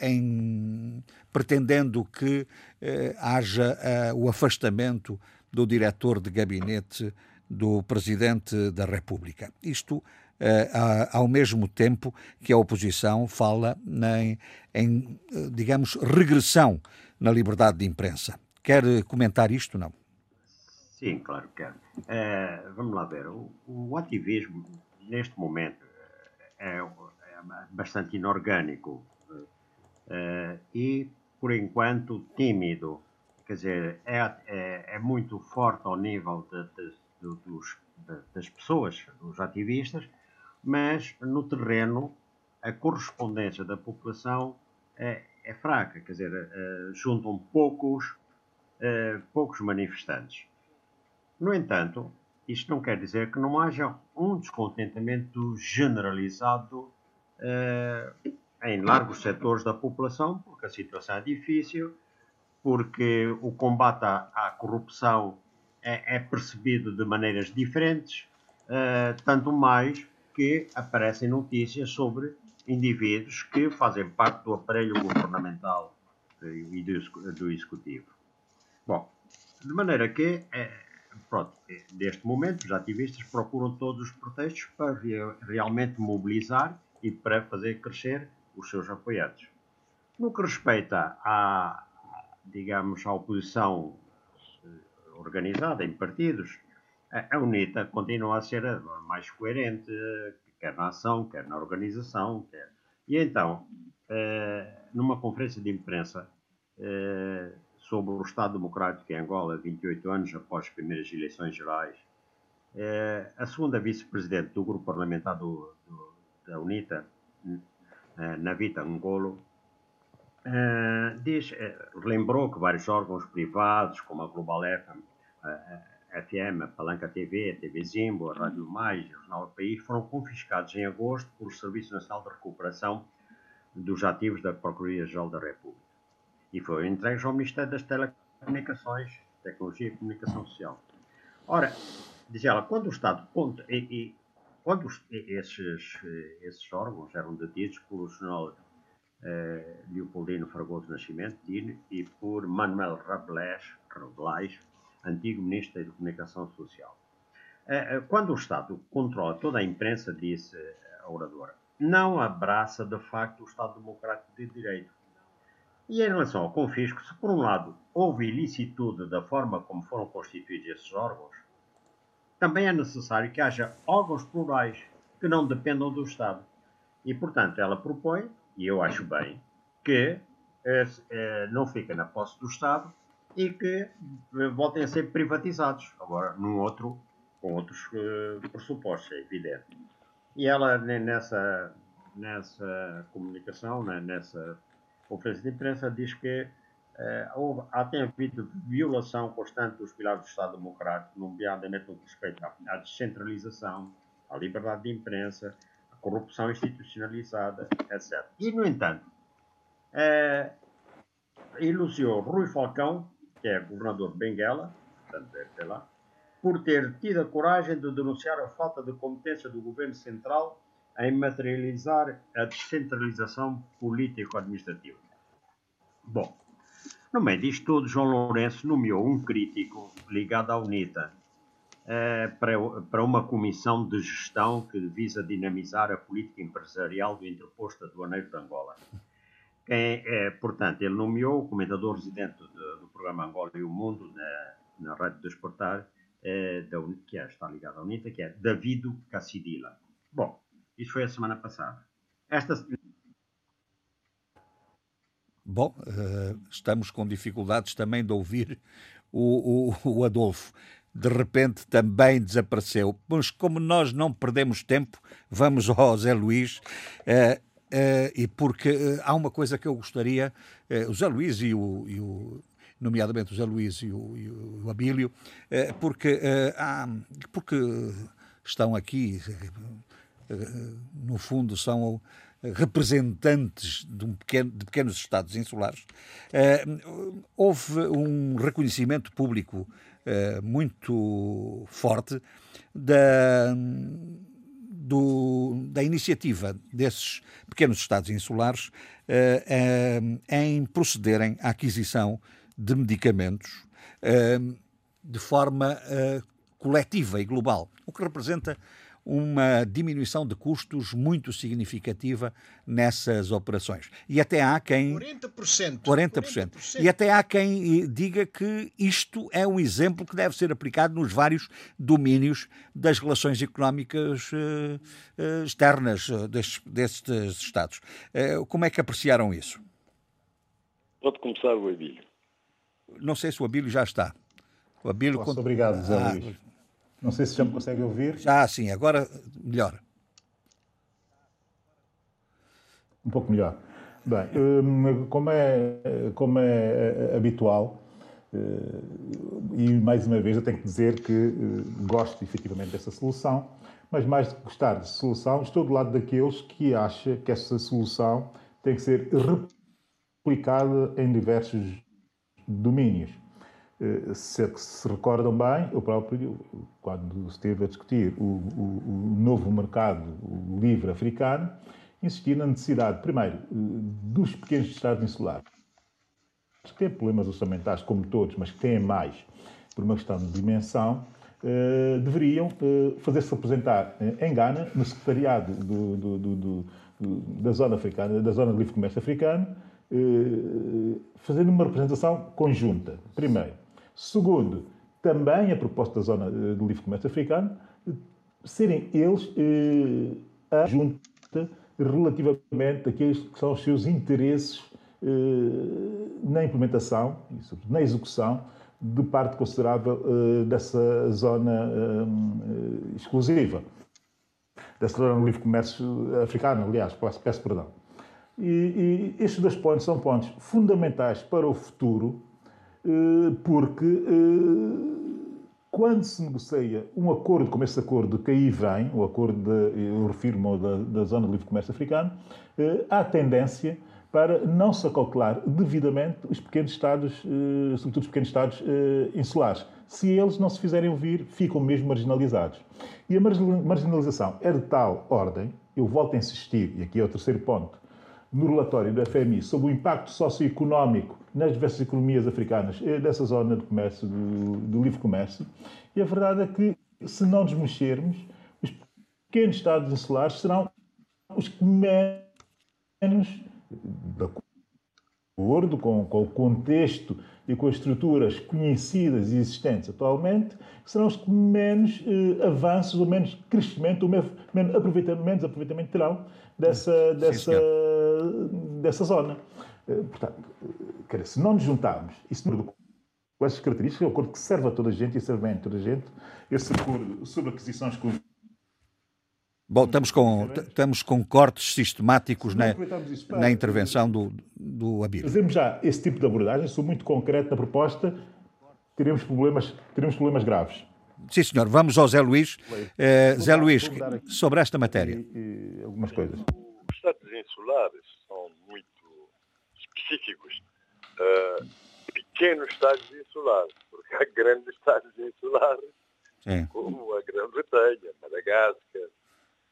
em pretendendo que eh, haja eh, o afastamento do diretor de gabinete do Presidente da República. Isto eh, ao mesmo tempo que a oposição fala em, em, digamos, regressão na liberdade de imprensa. Quer comentar isto, não? Sim, claro que quero. É, vamos lá ver. O, o, ativismo, neste momento, é, é bastante inorgânico. É, e por enquanto, tímido. Quer dizer, é, é, é muito forte ao nível de, de, de, dos, das pessoas, dos ativistas, mas no terreno a correspondência da população é, é fraca, quer dizer, uh, juntam poucos, uh, poucos manifestantes. No entanto, isto não quer dizer que não haja um descontentamento generalizado uh, em largos setores da população, porque a situação é difícil, porque o combate à, à corrupção é, é, percebido de maneiras diferentes, uh, tanto mais que aparecem notícias sobre indivíduos que fazem parte do aparelho governamental e do, do executivo. Bom, de maneira que é, pronto, neste momento, os ativistas procuram todos os pretextos para realmente mobilizar e para fazer crescer os seus apoiados. No que respeita à, digamos, à oposição eh, organizada em partidos, a UNITA continua a ser a mais coerente, quer na ação, quer na organização. Quer... E então, eh, numa conferência de imprensa eh, sobre o Estado Democrático em Angola, 28 anos após as primeiras eleições gerais, a segunda vice-presidente do grupo parlamentar do, do, da UNITA, Navita Ngolo, Uh, diz, uh, lembrou que vários órgãos privados, como a Global FM, uh, FM, a Palanca TV, a TV Zimbo, a Rádio Mais e o Jornal do País, foram confiscados em agosto pelo Serviço Nacional de Recuperação dos Ativos da Procuradoria-Geral da República e foram entregues ao Ministério das Telecomunicações, Tecnologia e Comunicação Social. Ora, diz ela, quando o Estado conta, e quando os, esses, esses órgãos eram detidos pelo Jornal eh, Leopoldino Fragoso Nascimento, Dino, e por Manuel Rabelais, antigo Ministro da Comunicação Social. Eh, eh, quando o Estado controla toda a imprensa, disse a oradora, não abraça de facto o Estado Democrático de Direito. E em relação ao confisco, se por um lado houve ilicitude da forma como foram constituídos esses órgãos, também é necessário que haja órgãos plurais que não dependam do Estado. E, portanto, ela propõe e eu acho bem, que é, é, não fiquem na posse do Estado e que eh, voltem a ser privatizados, agora num outro, com outros uh, pressupostos, é evidente. E ela, nessa, nessa comunicação, né, nessa conferência de imprensa, diz que uh, houve, há tem havido violação constante dos pilares do Estado Democrático, nomeadamente no que respeita à descentralização, à liberdade de imprensa, corrupção institucionalizada, etc. E, no entanto, é, Rui Falcão, que é governador de Benguela, portanto ter lá, por ter tido a coragem de denunciar a falta de competência do governo central em materializar a descentralização político-administrativa. Bom, no meio disto tudo, João Lourenço nomeou um crítico ligado à UNITA, eh, para, uma comissão de gestão que visa dinamizar a política empresarial do interposto aduaneiro de Angola. Quem, é, portanto, ele nomeou o comentador residente do, do programa Angola e o Mundo na, na Rádio de Exportar, é, da, que é, está ligado à UNITA, que é Davido Cassidila. Bom, isso foi a semana passada. Esta... Bom, uh, estamos com dificuldades também de ouvir o, o, o Adolfo de repente também desapareceu. Mas como nós não perdemos tempo, vamos ao Zé Luís. Uh, uh, e porque há uma coisa que eu gostaria, o Zé Luís e o, e o nomeadamente o Zé Luís e o, e o Abílio, porque, há, porque estão aqui, no fundo, são representantes de, um pequeno, de pequenos Estados insulares, houve um reconhecimento público eh, muito forte da, do, da iniciativa desses pequenos Estados insulares uh, em procederem à aquisição de medicamentos de forma coletiva e global, o que representa uma diminuição de custos muito significativa nessas operações. E até há quem. 40%. 40%. 40%. E até há quem eh, diga que isto é um exemplo que deve ser aplicado nos vários domínios das relações económicas uh, uh, externas destes, destes Estados. Como é que apreciaram isso? Pode começar o Abílio. Não sei se o Abílio já está. O Abílio. Posso, Obrigado, Zé ah, Luís. Não sei se já me consegue ouvir. Já, sim, agora melhor. Um pouco melhor. Bem, hum, como é, como é habitual, eh, e mais uma vez eu tenho que dizer que eh, gosto efetivamente dessa solução, mas mais do que gostar de solução, estou do lado daqueles que acham que essa solução tem que ser replicada em diversos domínios. Eh, se, se recordam bem, eu próprio, quando esteve a discutir o, o, o novo mercado livre africano, insisti na necessidade, primeiro, eh, dos pequenos estados insulares, que têm problemas orçamentais, como todos, mas que têm mais, por uma questão de dimensão, uh, deveriam uh, fazer-se apresentar em Gana, no secretariado do, do, do, da zona africana, da zona de livre comércio africano, fazendo uma representação conjunta, primeiro. Segundo, também a proposta da zona de livre comércio africano, serem eles a junta relativamente àqueles que são os seus interesses eh, na implementação e, na execução de parte considerável eh, dessa zona eh, exclusiva, dessa zona de livre comércio africano, aliás, peço, peço perdão. E, e, estes dois pontos são pontos fundamentais para o futuro, porque quando se negocia um acordo como esse acordo que aí vem, o acordo, de, eu refiro-me da, da Zona de Livre Comércio Africano, há tendência para não se acautelar devidamente os pequenos Estados, eh, sobretudo os pequenos Estados eh, insulares. Se eles não se fizerem ouvir, ficam mesmo marginalizados. E a marginalização é de tal ordem, eu volto a insistir, e aqui é o terceiro ponto, no relatório do FMI sobre o impacto socioeconómico nas diversas economias africanas eh, dessa zona de comércio, do, do livre comércio, e a verdade é que, se não nos mexermos, os pequenos Estados insulares serão os que menos de acordo com, com, o contexto e com as estruturas conhecidas e existentes atualmente, serão os que menos eh, avanços ou menos crescimento ou menos, aproveitamento, menos aproveitamento terão dessa, dessa, dessa zona. Eh, portanto, quer dizer, se não nos juntarmos isso com essas características, é um acordo que serve a toda a gente e serve bem a toda a gente, esse acordo sobre aquisições Bom, estamos com, estamos com cortes sistemáticos na, na intervenção do, do Abílio. Fazemos já esse tipo de abordagem, sou muito concreto na proposta, teremos problemas, teremos problemas graves. Sim, senhor. Vamos ao Zé Luís. Uh, Zé Luís, sobre esta matéria. E, e algumas coisas. Os estados insulares são muito específicos. Uh, pequenos estados insulares, porque há grandes estados insulares, Sim. como a Grã-Bretanha, Madagascar,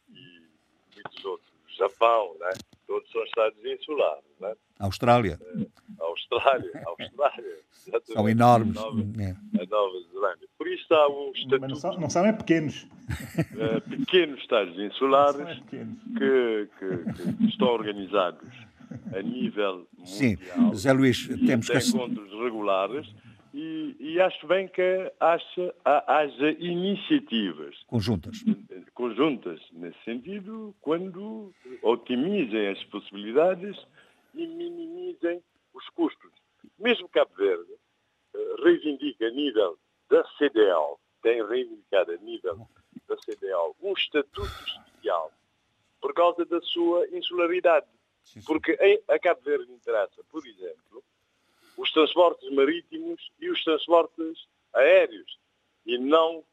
muitos outros. Japão, né? Todos são estados insulares. Né? Austrália. É, Austrália, <laughs> Austrália. São enormes. Nova, é. A Nova Zelândia. Por isso há um estatuto... Mas não são, não são é pequenos. <laughs> É, pequenos estados insulares é pequenos. Que, que, que, estão organizados a nível mundial. Sim, Zé Luís, temos que... encontros regulares e, e, acho bem que haja, haja iniciativas conjuntas. conjuntas nesse sentido, quando otimizem as possibilidades e minimizem os custos. Mesmo Cabo Verde eh, reivindica a nível da CDL, tem reivindicado a nível da CDL um estatuto especial por causa da sua insularidade. Porque a Cabo Verde interessa, por exemplo, os transportes marítimos e os transportes aéreos. E não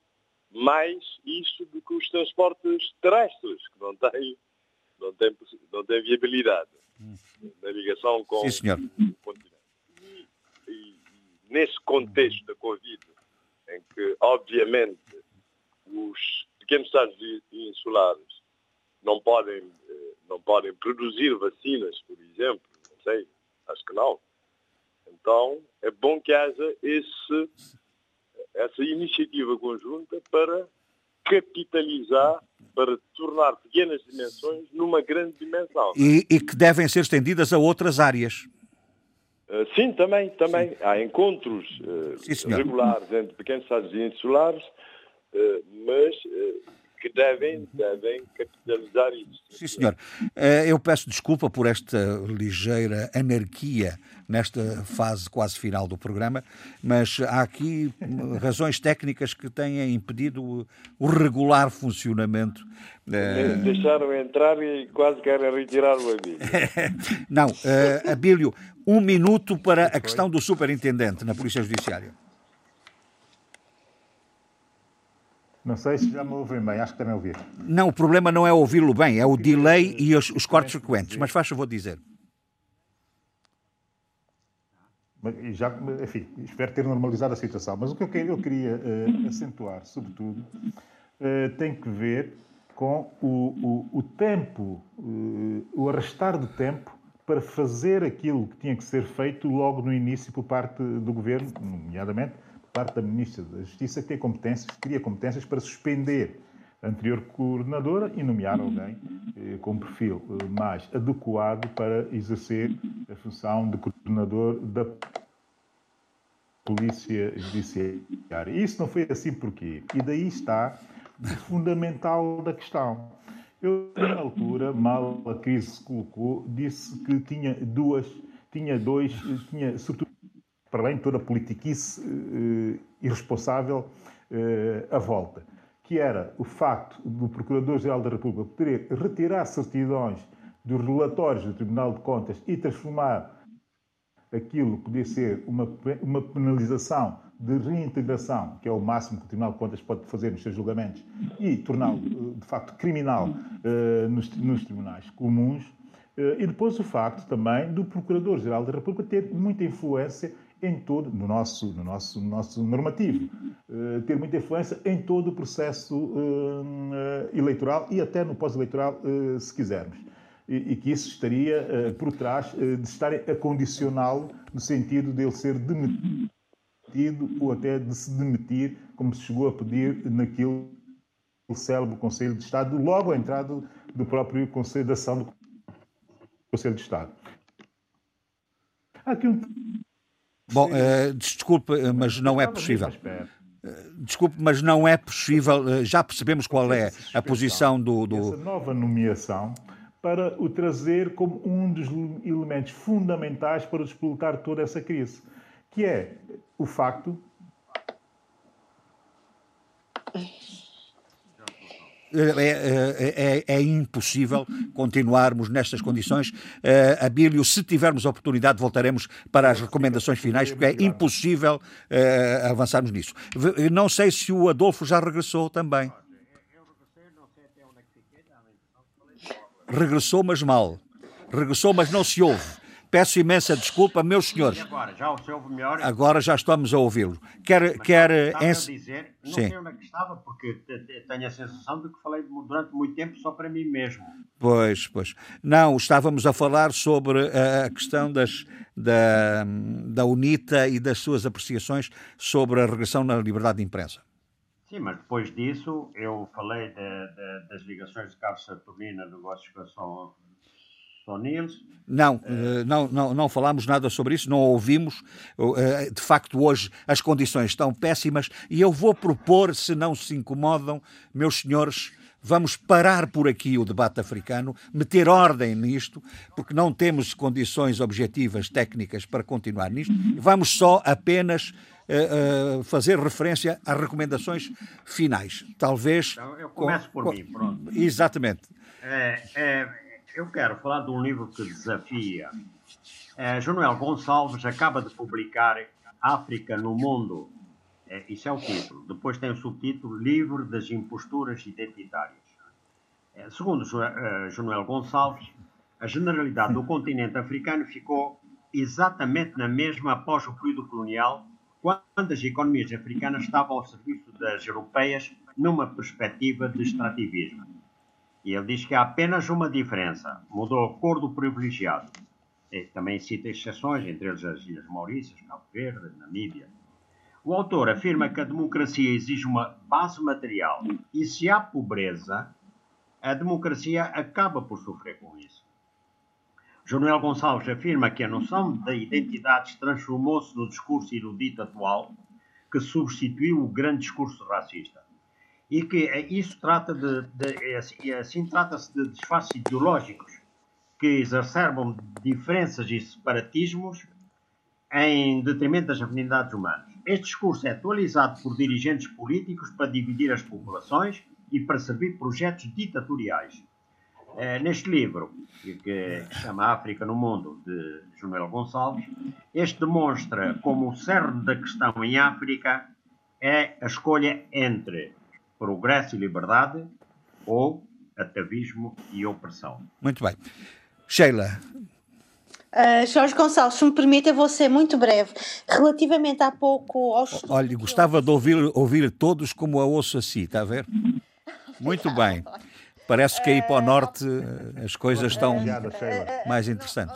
mais isso do que os transportes terrestres, que não têm, não têm, não têm viabilidade. Navigação com Sim, senhor. o continente. E, e, nesse contexto da Covid, em que, obviamente, os pequenos estados insulares não podem, eh, não podem produzir vacinas, por exemplo, não sei, acho que não, então, é bom que haja esse, essa iniciativa conjunta para capitalizar, para tornar pequenas dimensões numa grande dimensão. E, e que devem ser estendidas a outras áreas. Uh, sim, também, também. Sim. Há encontros uh, sim, regulares entre pequenos estados insulares, uh, mas que devem, devem capitalizar isso. Sim, senhor. Eh, eu peço desculpa por esta ligeira anarquia nesta fase quase final do programa, mas há aqui razões técnicas que têm impedido o regular funcionamento. Eh, deixaram entrar e quase querem retirar o Abílio. <laughs> Não, uh, Abílio, um minuto para a questão do superintendente na Polícia Judiciária. Não sei se já me ouvem bem, acho que também ouvi. Não, o problema não é ouvi-lo bem, é o delay e os, os cortes frequentes. Mas faz favor dizer. Já, enfim, espero ter normalizado a situação. Mas o que eu, queria uh, acentuar, sobretudo, uh, tem que ver com o, o, o tempo, uh, o arrastar do tempo para fazer aquilo que tinha que ser feito logo no início por parte do governo, nomeadamente parte da Ministra da Justiça ter competências, teria competências para suspender a anterior coordenadora e nomear alguém eh, com perfil eh, mais adequado para exercer a função de coordenador da Polícia Judiciária. Isso não foi assim porquê? E daí está o fundamental da questão. Eu, na altura, mal a crise se colocou, disse que tinha duas, tinha dois, tinha, sobretudo, para além de toda a politiquice eh, irresponsável eh, à volta, que era o facto do Procurador-Geral da República poder retirar certidões dos relatórios do Tribunal de Contas e transformar aquilo que podia ser uma, uma penalização de reintegração, que é o máximo que o Tribunal de Contas pode fazer nos seus julgamentos, e torná-lo, eh, de facto, criminal uh, nos, nos, tribunais comuns. Uh, e depois o facto também do Procurador-Geral da República ter muita influência em todo, no nosso, no nosso, no nosso normativo, uh, ter muita influência em todo o processo eleitoral e até no pós-eleitoral, se quisermos e, e que isso estaria por trás de estar a condicioná-lo no sentido de ele ser demitido ou até de se demitir, como se chegou a pedir naquele célebre Conselho de Estado, logo à entrada do próprio Conselho de Ação do Conselho de Estado. Há aqui um... Bom, uh, desculpe, mas não é possível. Desculpe, mas não é possível. Já percebemos qual é a posição do. do... Essa nova nomeação para o trazer como um dos elementos fundamentais para despolutar toda essa crise, que é o facto é, é, é, é, impossível continuarmos nestas condições. Uh, Abílio, se tivermos oportunidade, voltaremos para as recomendações finais, porque é impossível uh, avançarmos nisso. Não sei se o Adolfo já regressou também. regressou, mas mal. Regressou, mas não se ouve. Peço imensa desculpa, meus senhores. Agora, já? Agora já estamos a ouvi-lo. Quer, quer estava ens... dizer, não Sim. sei onde é que estava, porque tenho a sensação de que falei durante muito tempo só para mim mesmo. Pois, pois. Não, estávamos a falar sobre a questão das, da, da UNITA e das suas apreciações sobre a regressão na liberdade de imprensa. Sim, mas depois disso eu falei de, de, das ligações de Carlos Saturnino a negócios com a São Nils. Não, uh, não, não, não falámos nada sobre isso, não ouvimos. Uh, de facto, hoje as condições estão péssimas e eu vou propor, se não se incomodam, meus senhores, vamos parar por aqui o debate africano, meter ordem nisto, porque não temos condições objetivas técnicas para continuar nisto. Vamos só apenas uh, fazer referência às recomendações finais. Talvez. Então, eu começo com, por com, mim, pronto. Exatamente. É, é, eu quero falar de um livro que desafia. É, Gonçalves acaba de publicar África no Mundo. É, isso é o título. Depois tem o subtítulo Livre das Imposturas Identitárias. É, segundo Jonuel Gonçalves, a generalidade do continente africano ficou exatamente na mesma após o período colonial quando as economias africanas estavam ao serviço das europeias numa perspectiva de extrativismo. E ele diz que há apenas uma diferença: mudou a cor do privilegiado. E também cita exceções, entre eles as Ilhas Maurícias, Cabo Verde, Namíbia. O autor afirma que a democracia exige uma base material e se há pobreza, a democracia acaba por sofrer com isso. Jonuel Gonçalves afirma que a noção da identidade transformou-se no discurso erudito atual, que substituiu o grande discurso racista. E que isso trata de, de assim, assim trata-se de disfarces ideológicos que exacerbam diferenças e separatismos em detrimento das afinidades humanas. Este discurso é atualizado por dirigentes políticos para dividir as populações e para servir projetos ditatoriais. É, neste livro, que, que chama África no Mundo, de Joel Gonçalves, este demonstra como o cerne da questão em África é a escolha entre progresso e liberdade ou atavismo e opressão. Muito bem. Sheila. Uh, Jorge Gonçalves, se me permite, eu vou ser muito breve. Relativamente há pouco aos. Olha, gostava de ouvir, ouvir todos como a ouço assim, está a ver? Muito bem. Parece que aí para o norte as coisas estão mais interessantes.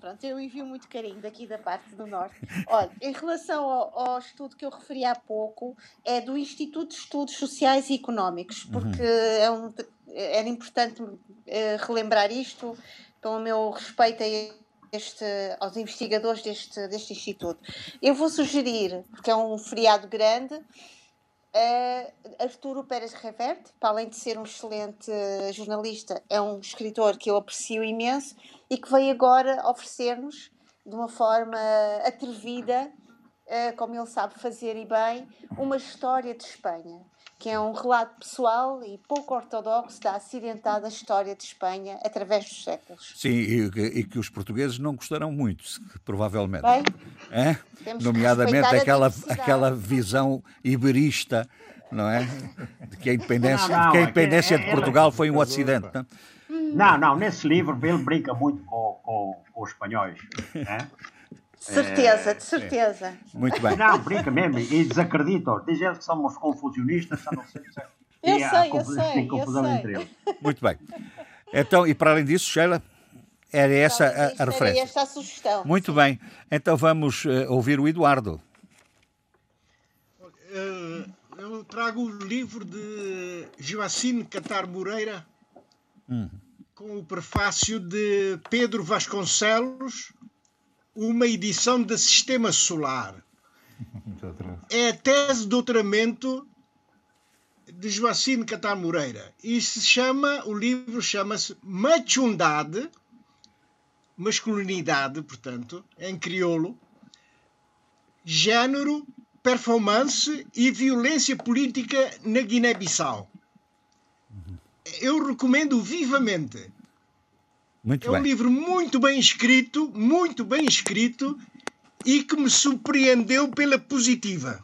Pronto, eu envio muito carinho daqui da parte do Norte. Olha, em relação ao, ao, estudo que eu referi há pouco, é do Instituto de Estudos Sociais e Económicos, porque uhum. é um, era importante uh, relembrar isto, pelo meu respeito a este, aos investigadores deste, deste Instituto. Eu vou sugerir, porque é um feriado grande, uh, Arturo Pérez Reverte, para além de ser um excelente jornalista, é um escritor que eu aprecio imenso e que veio agora oferecer-nos, de uma forma atrevida, uh, como ele sabe fazer e bem, uma história de Espanha que é um relato pessoal e pouco ortodoxo da acidentada história de Espanha através dos séculos. Sim, e, e que os portugueses não gostaram muito, provavelmente. Bem, é? Nomeadamente aquela, aquela visão iberista, não é? De que a independência, não, não, de, que a é independência é de Portugal foi um acidente. Não? Não, não, nesse livro ele brinca muito com, com, com os espanhóis. Né? <laughs> Certeza, é, de certeza. É. Muito bem. Não, brinca mesmo, e desacreditam. Dizem que somos confusionistas, já não sei. <laughs> Eu sei, há, eu sei, tem confusão eu entre eles. Muito bem. Então, e para além disso, Sheila, era essa a, a referência. Era esta a sugestão. Muito bem. Então vamos uh, ouvir o Eduardo. Uh, eu trago o livro de Joacine Catar Moreira, hum. Com o prefácio de Pedro Vasconcelos, uma edição de Sistema Solar. É a tese de doutoramento de Joacine Catar Moreira. E se chama, o livro chama-se Machundade, masculinidade, portanto, em crioulo, género, performance e violência política na Guiné-Bissau. Eu recomendo vivamente. Muito é bem. um livro muito bem escrito, muito bem escrito e que me surpreendeu pela positiva.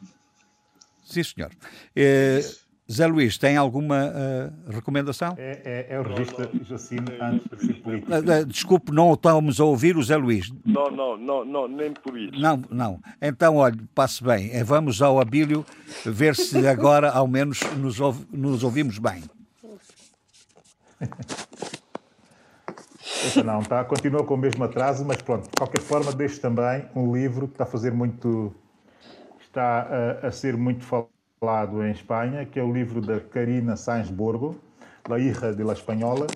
Sim, senhor. Eh, Zé Luís, tem alguma uh, recomendação? É, é, é, o registro Jacino antes de ser político. Uh, desculpe, não estamos a ouvir o Zé Luís. Não, não, não, não, nem por isso. Não, não. Então, olha, passe bem. Vamos ao Abílio ver se agora ao menos nos, ouve, nos ouvimos bem. Não, tá, continua com o mesmo atraso, mas pronto, de qualquer forma, deixo também um livro que está a fazer muito. está a, a ser muito falado em Espanha, que é o livro da Karina Sainz Borgo, La Hija de la Espanhola.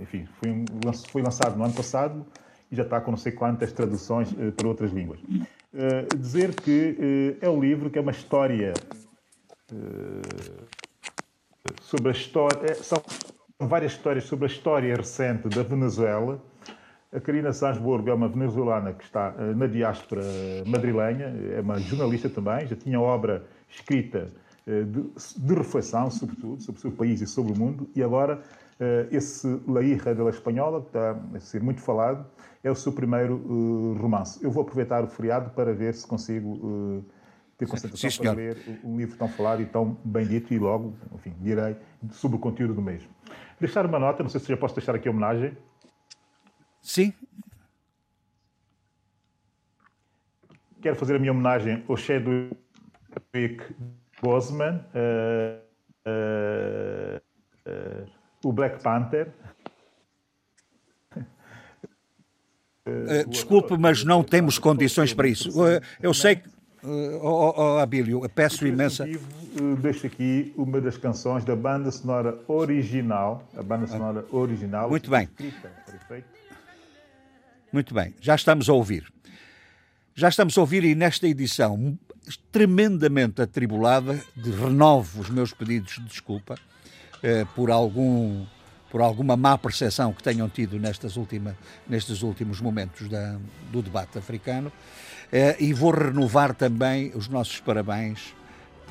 Enfim, foi, foi lançado no ano passado e já está com não sei quantas traduções uh, para outras línguas. Uh, dizer que uh, é um livro que é uma história sobre a história. São várias histórias sobre a história recente da Venezuela. A Karina Sansborgo é uma venezuelana que está eh, na diáspora madrilenha, é uma jornalista também, já tinha obra escrita eh, de, de reflexão, sobretudo, sobre o seu país e sobre o mundo, e agora eh, esse La Hija de la Espanhola, que está a ser muito falado, é o seu primeiro romance. Eu vou aproveitar o feriado para ver se consigo ter concentração Sim, para ler um livro tão falado e tão bem dito e logo, enfim, direi sobre o conteúdo do mesmo. Deixar uma nota, não sei se já posso deixar aqui a homenagem. Sim. Quero fazer a minha homenagem ao Chadwick Boseman, uh, uh, uh, o Black Panther. desculpe, mas não temos condições para isso. eu sei que oh, oh, Abílio, peço imensa. Deixo aqui uma das canções da banda sonora original, a banda sonora original. Muito bem. Muito bem, já estamos a ouvir. Já estamos a ouvir e nesta edição tremendamente atribulada, de renovo os meus pedidos de desculpa eh, por algum por alguma má percepção que tenham tido nestas última, nestes últimos momentos da, do debate africano. Eh, e vou renovar também os nossos parabéns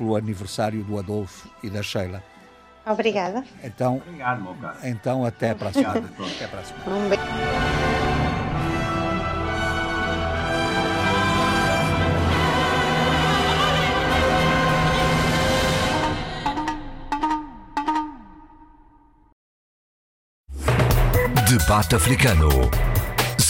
pelo aniversário do Adolfo e da Sheila. Obrigada. Então, Obrigado, meu caro. Então, até para a semana. até para a semana. <laughs> Um beijo. Debate Africano.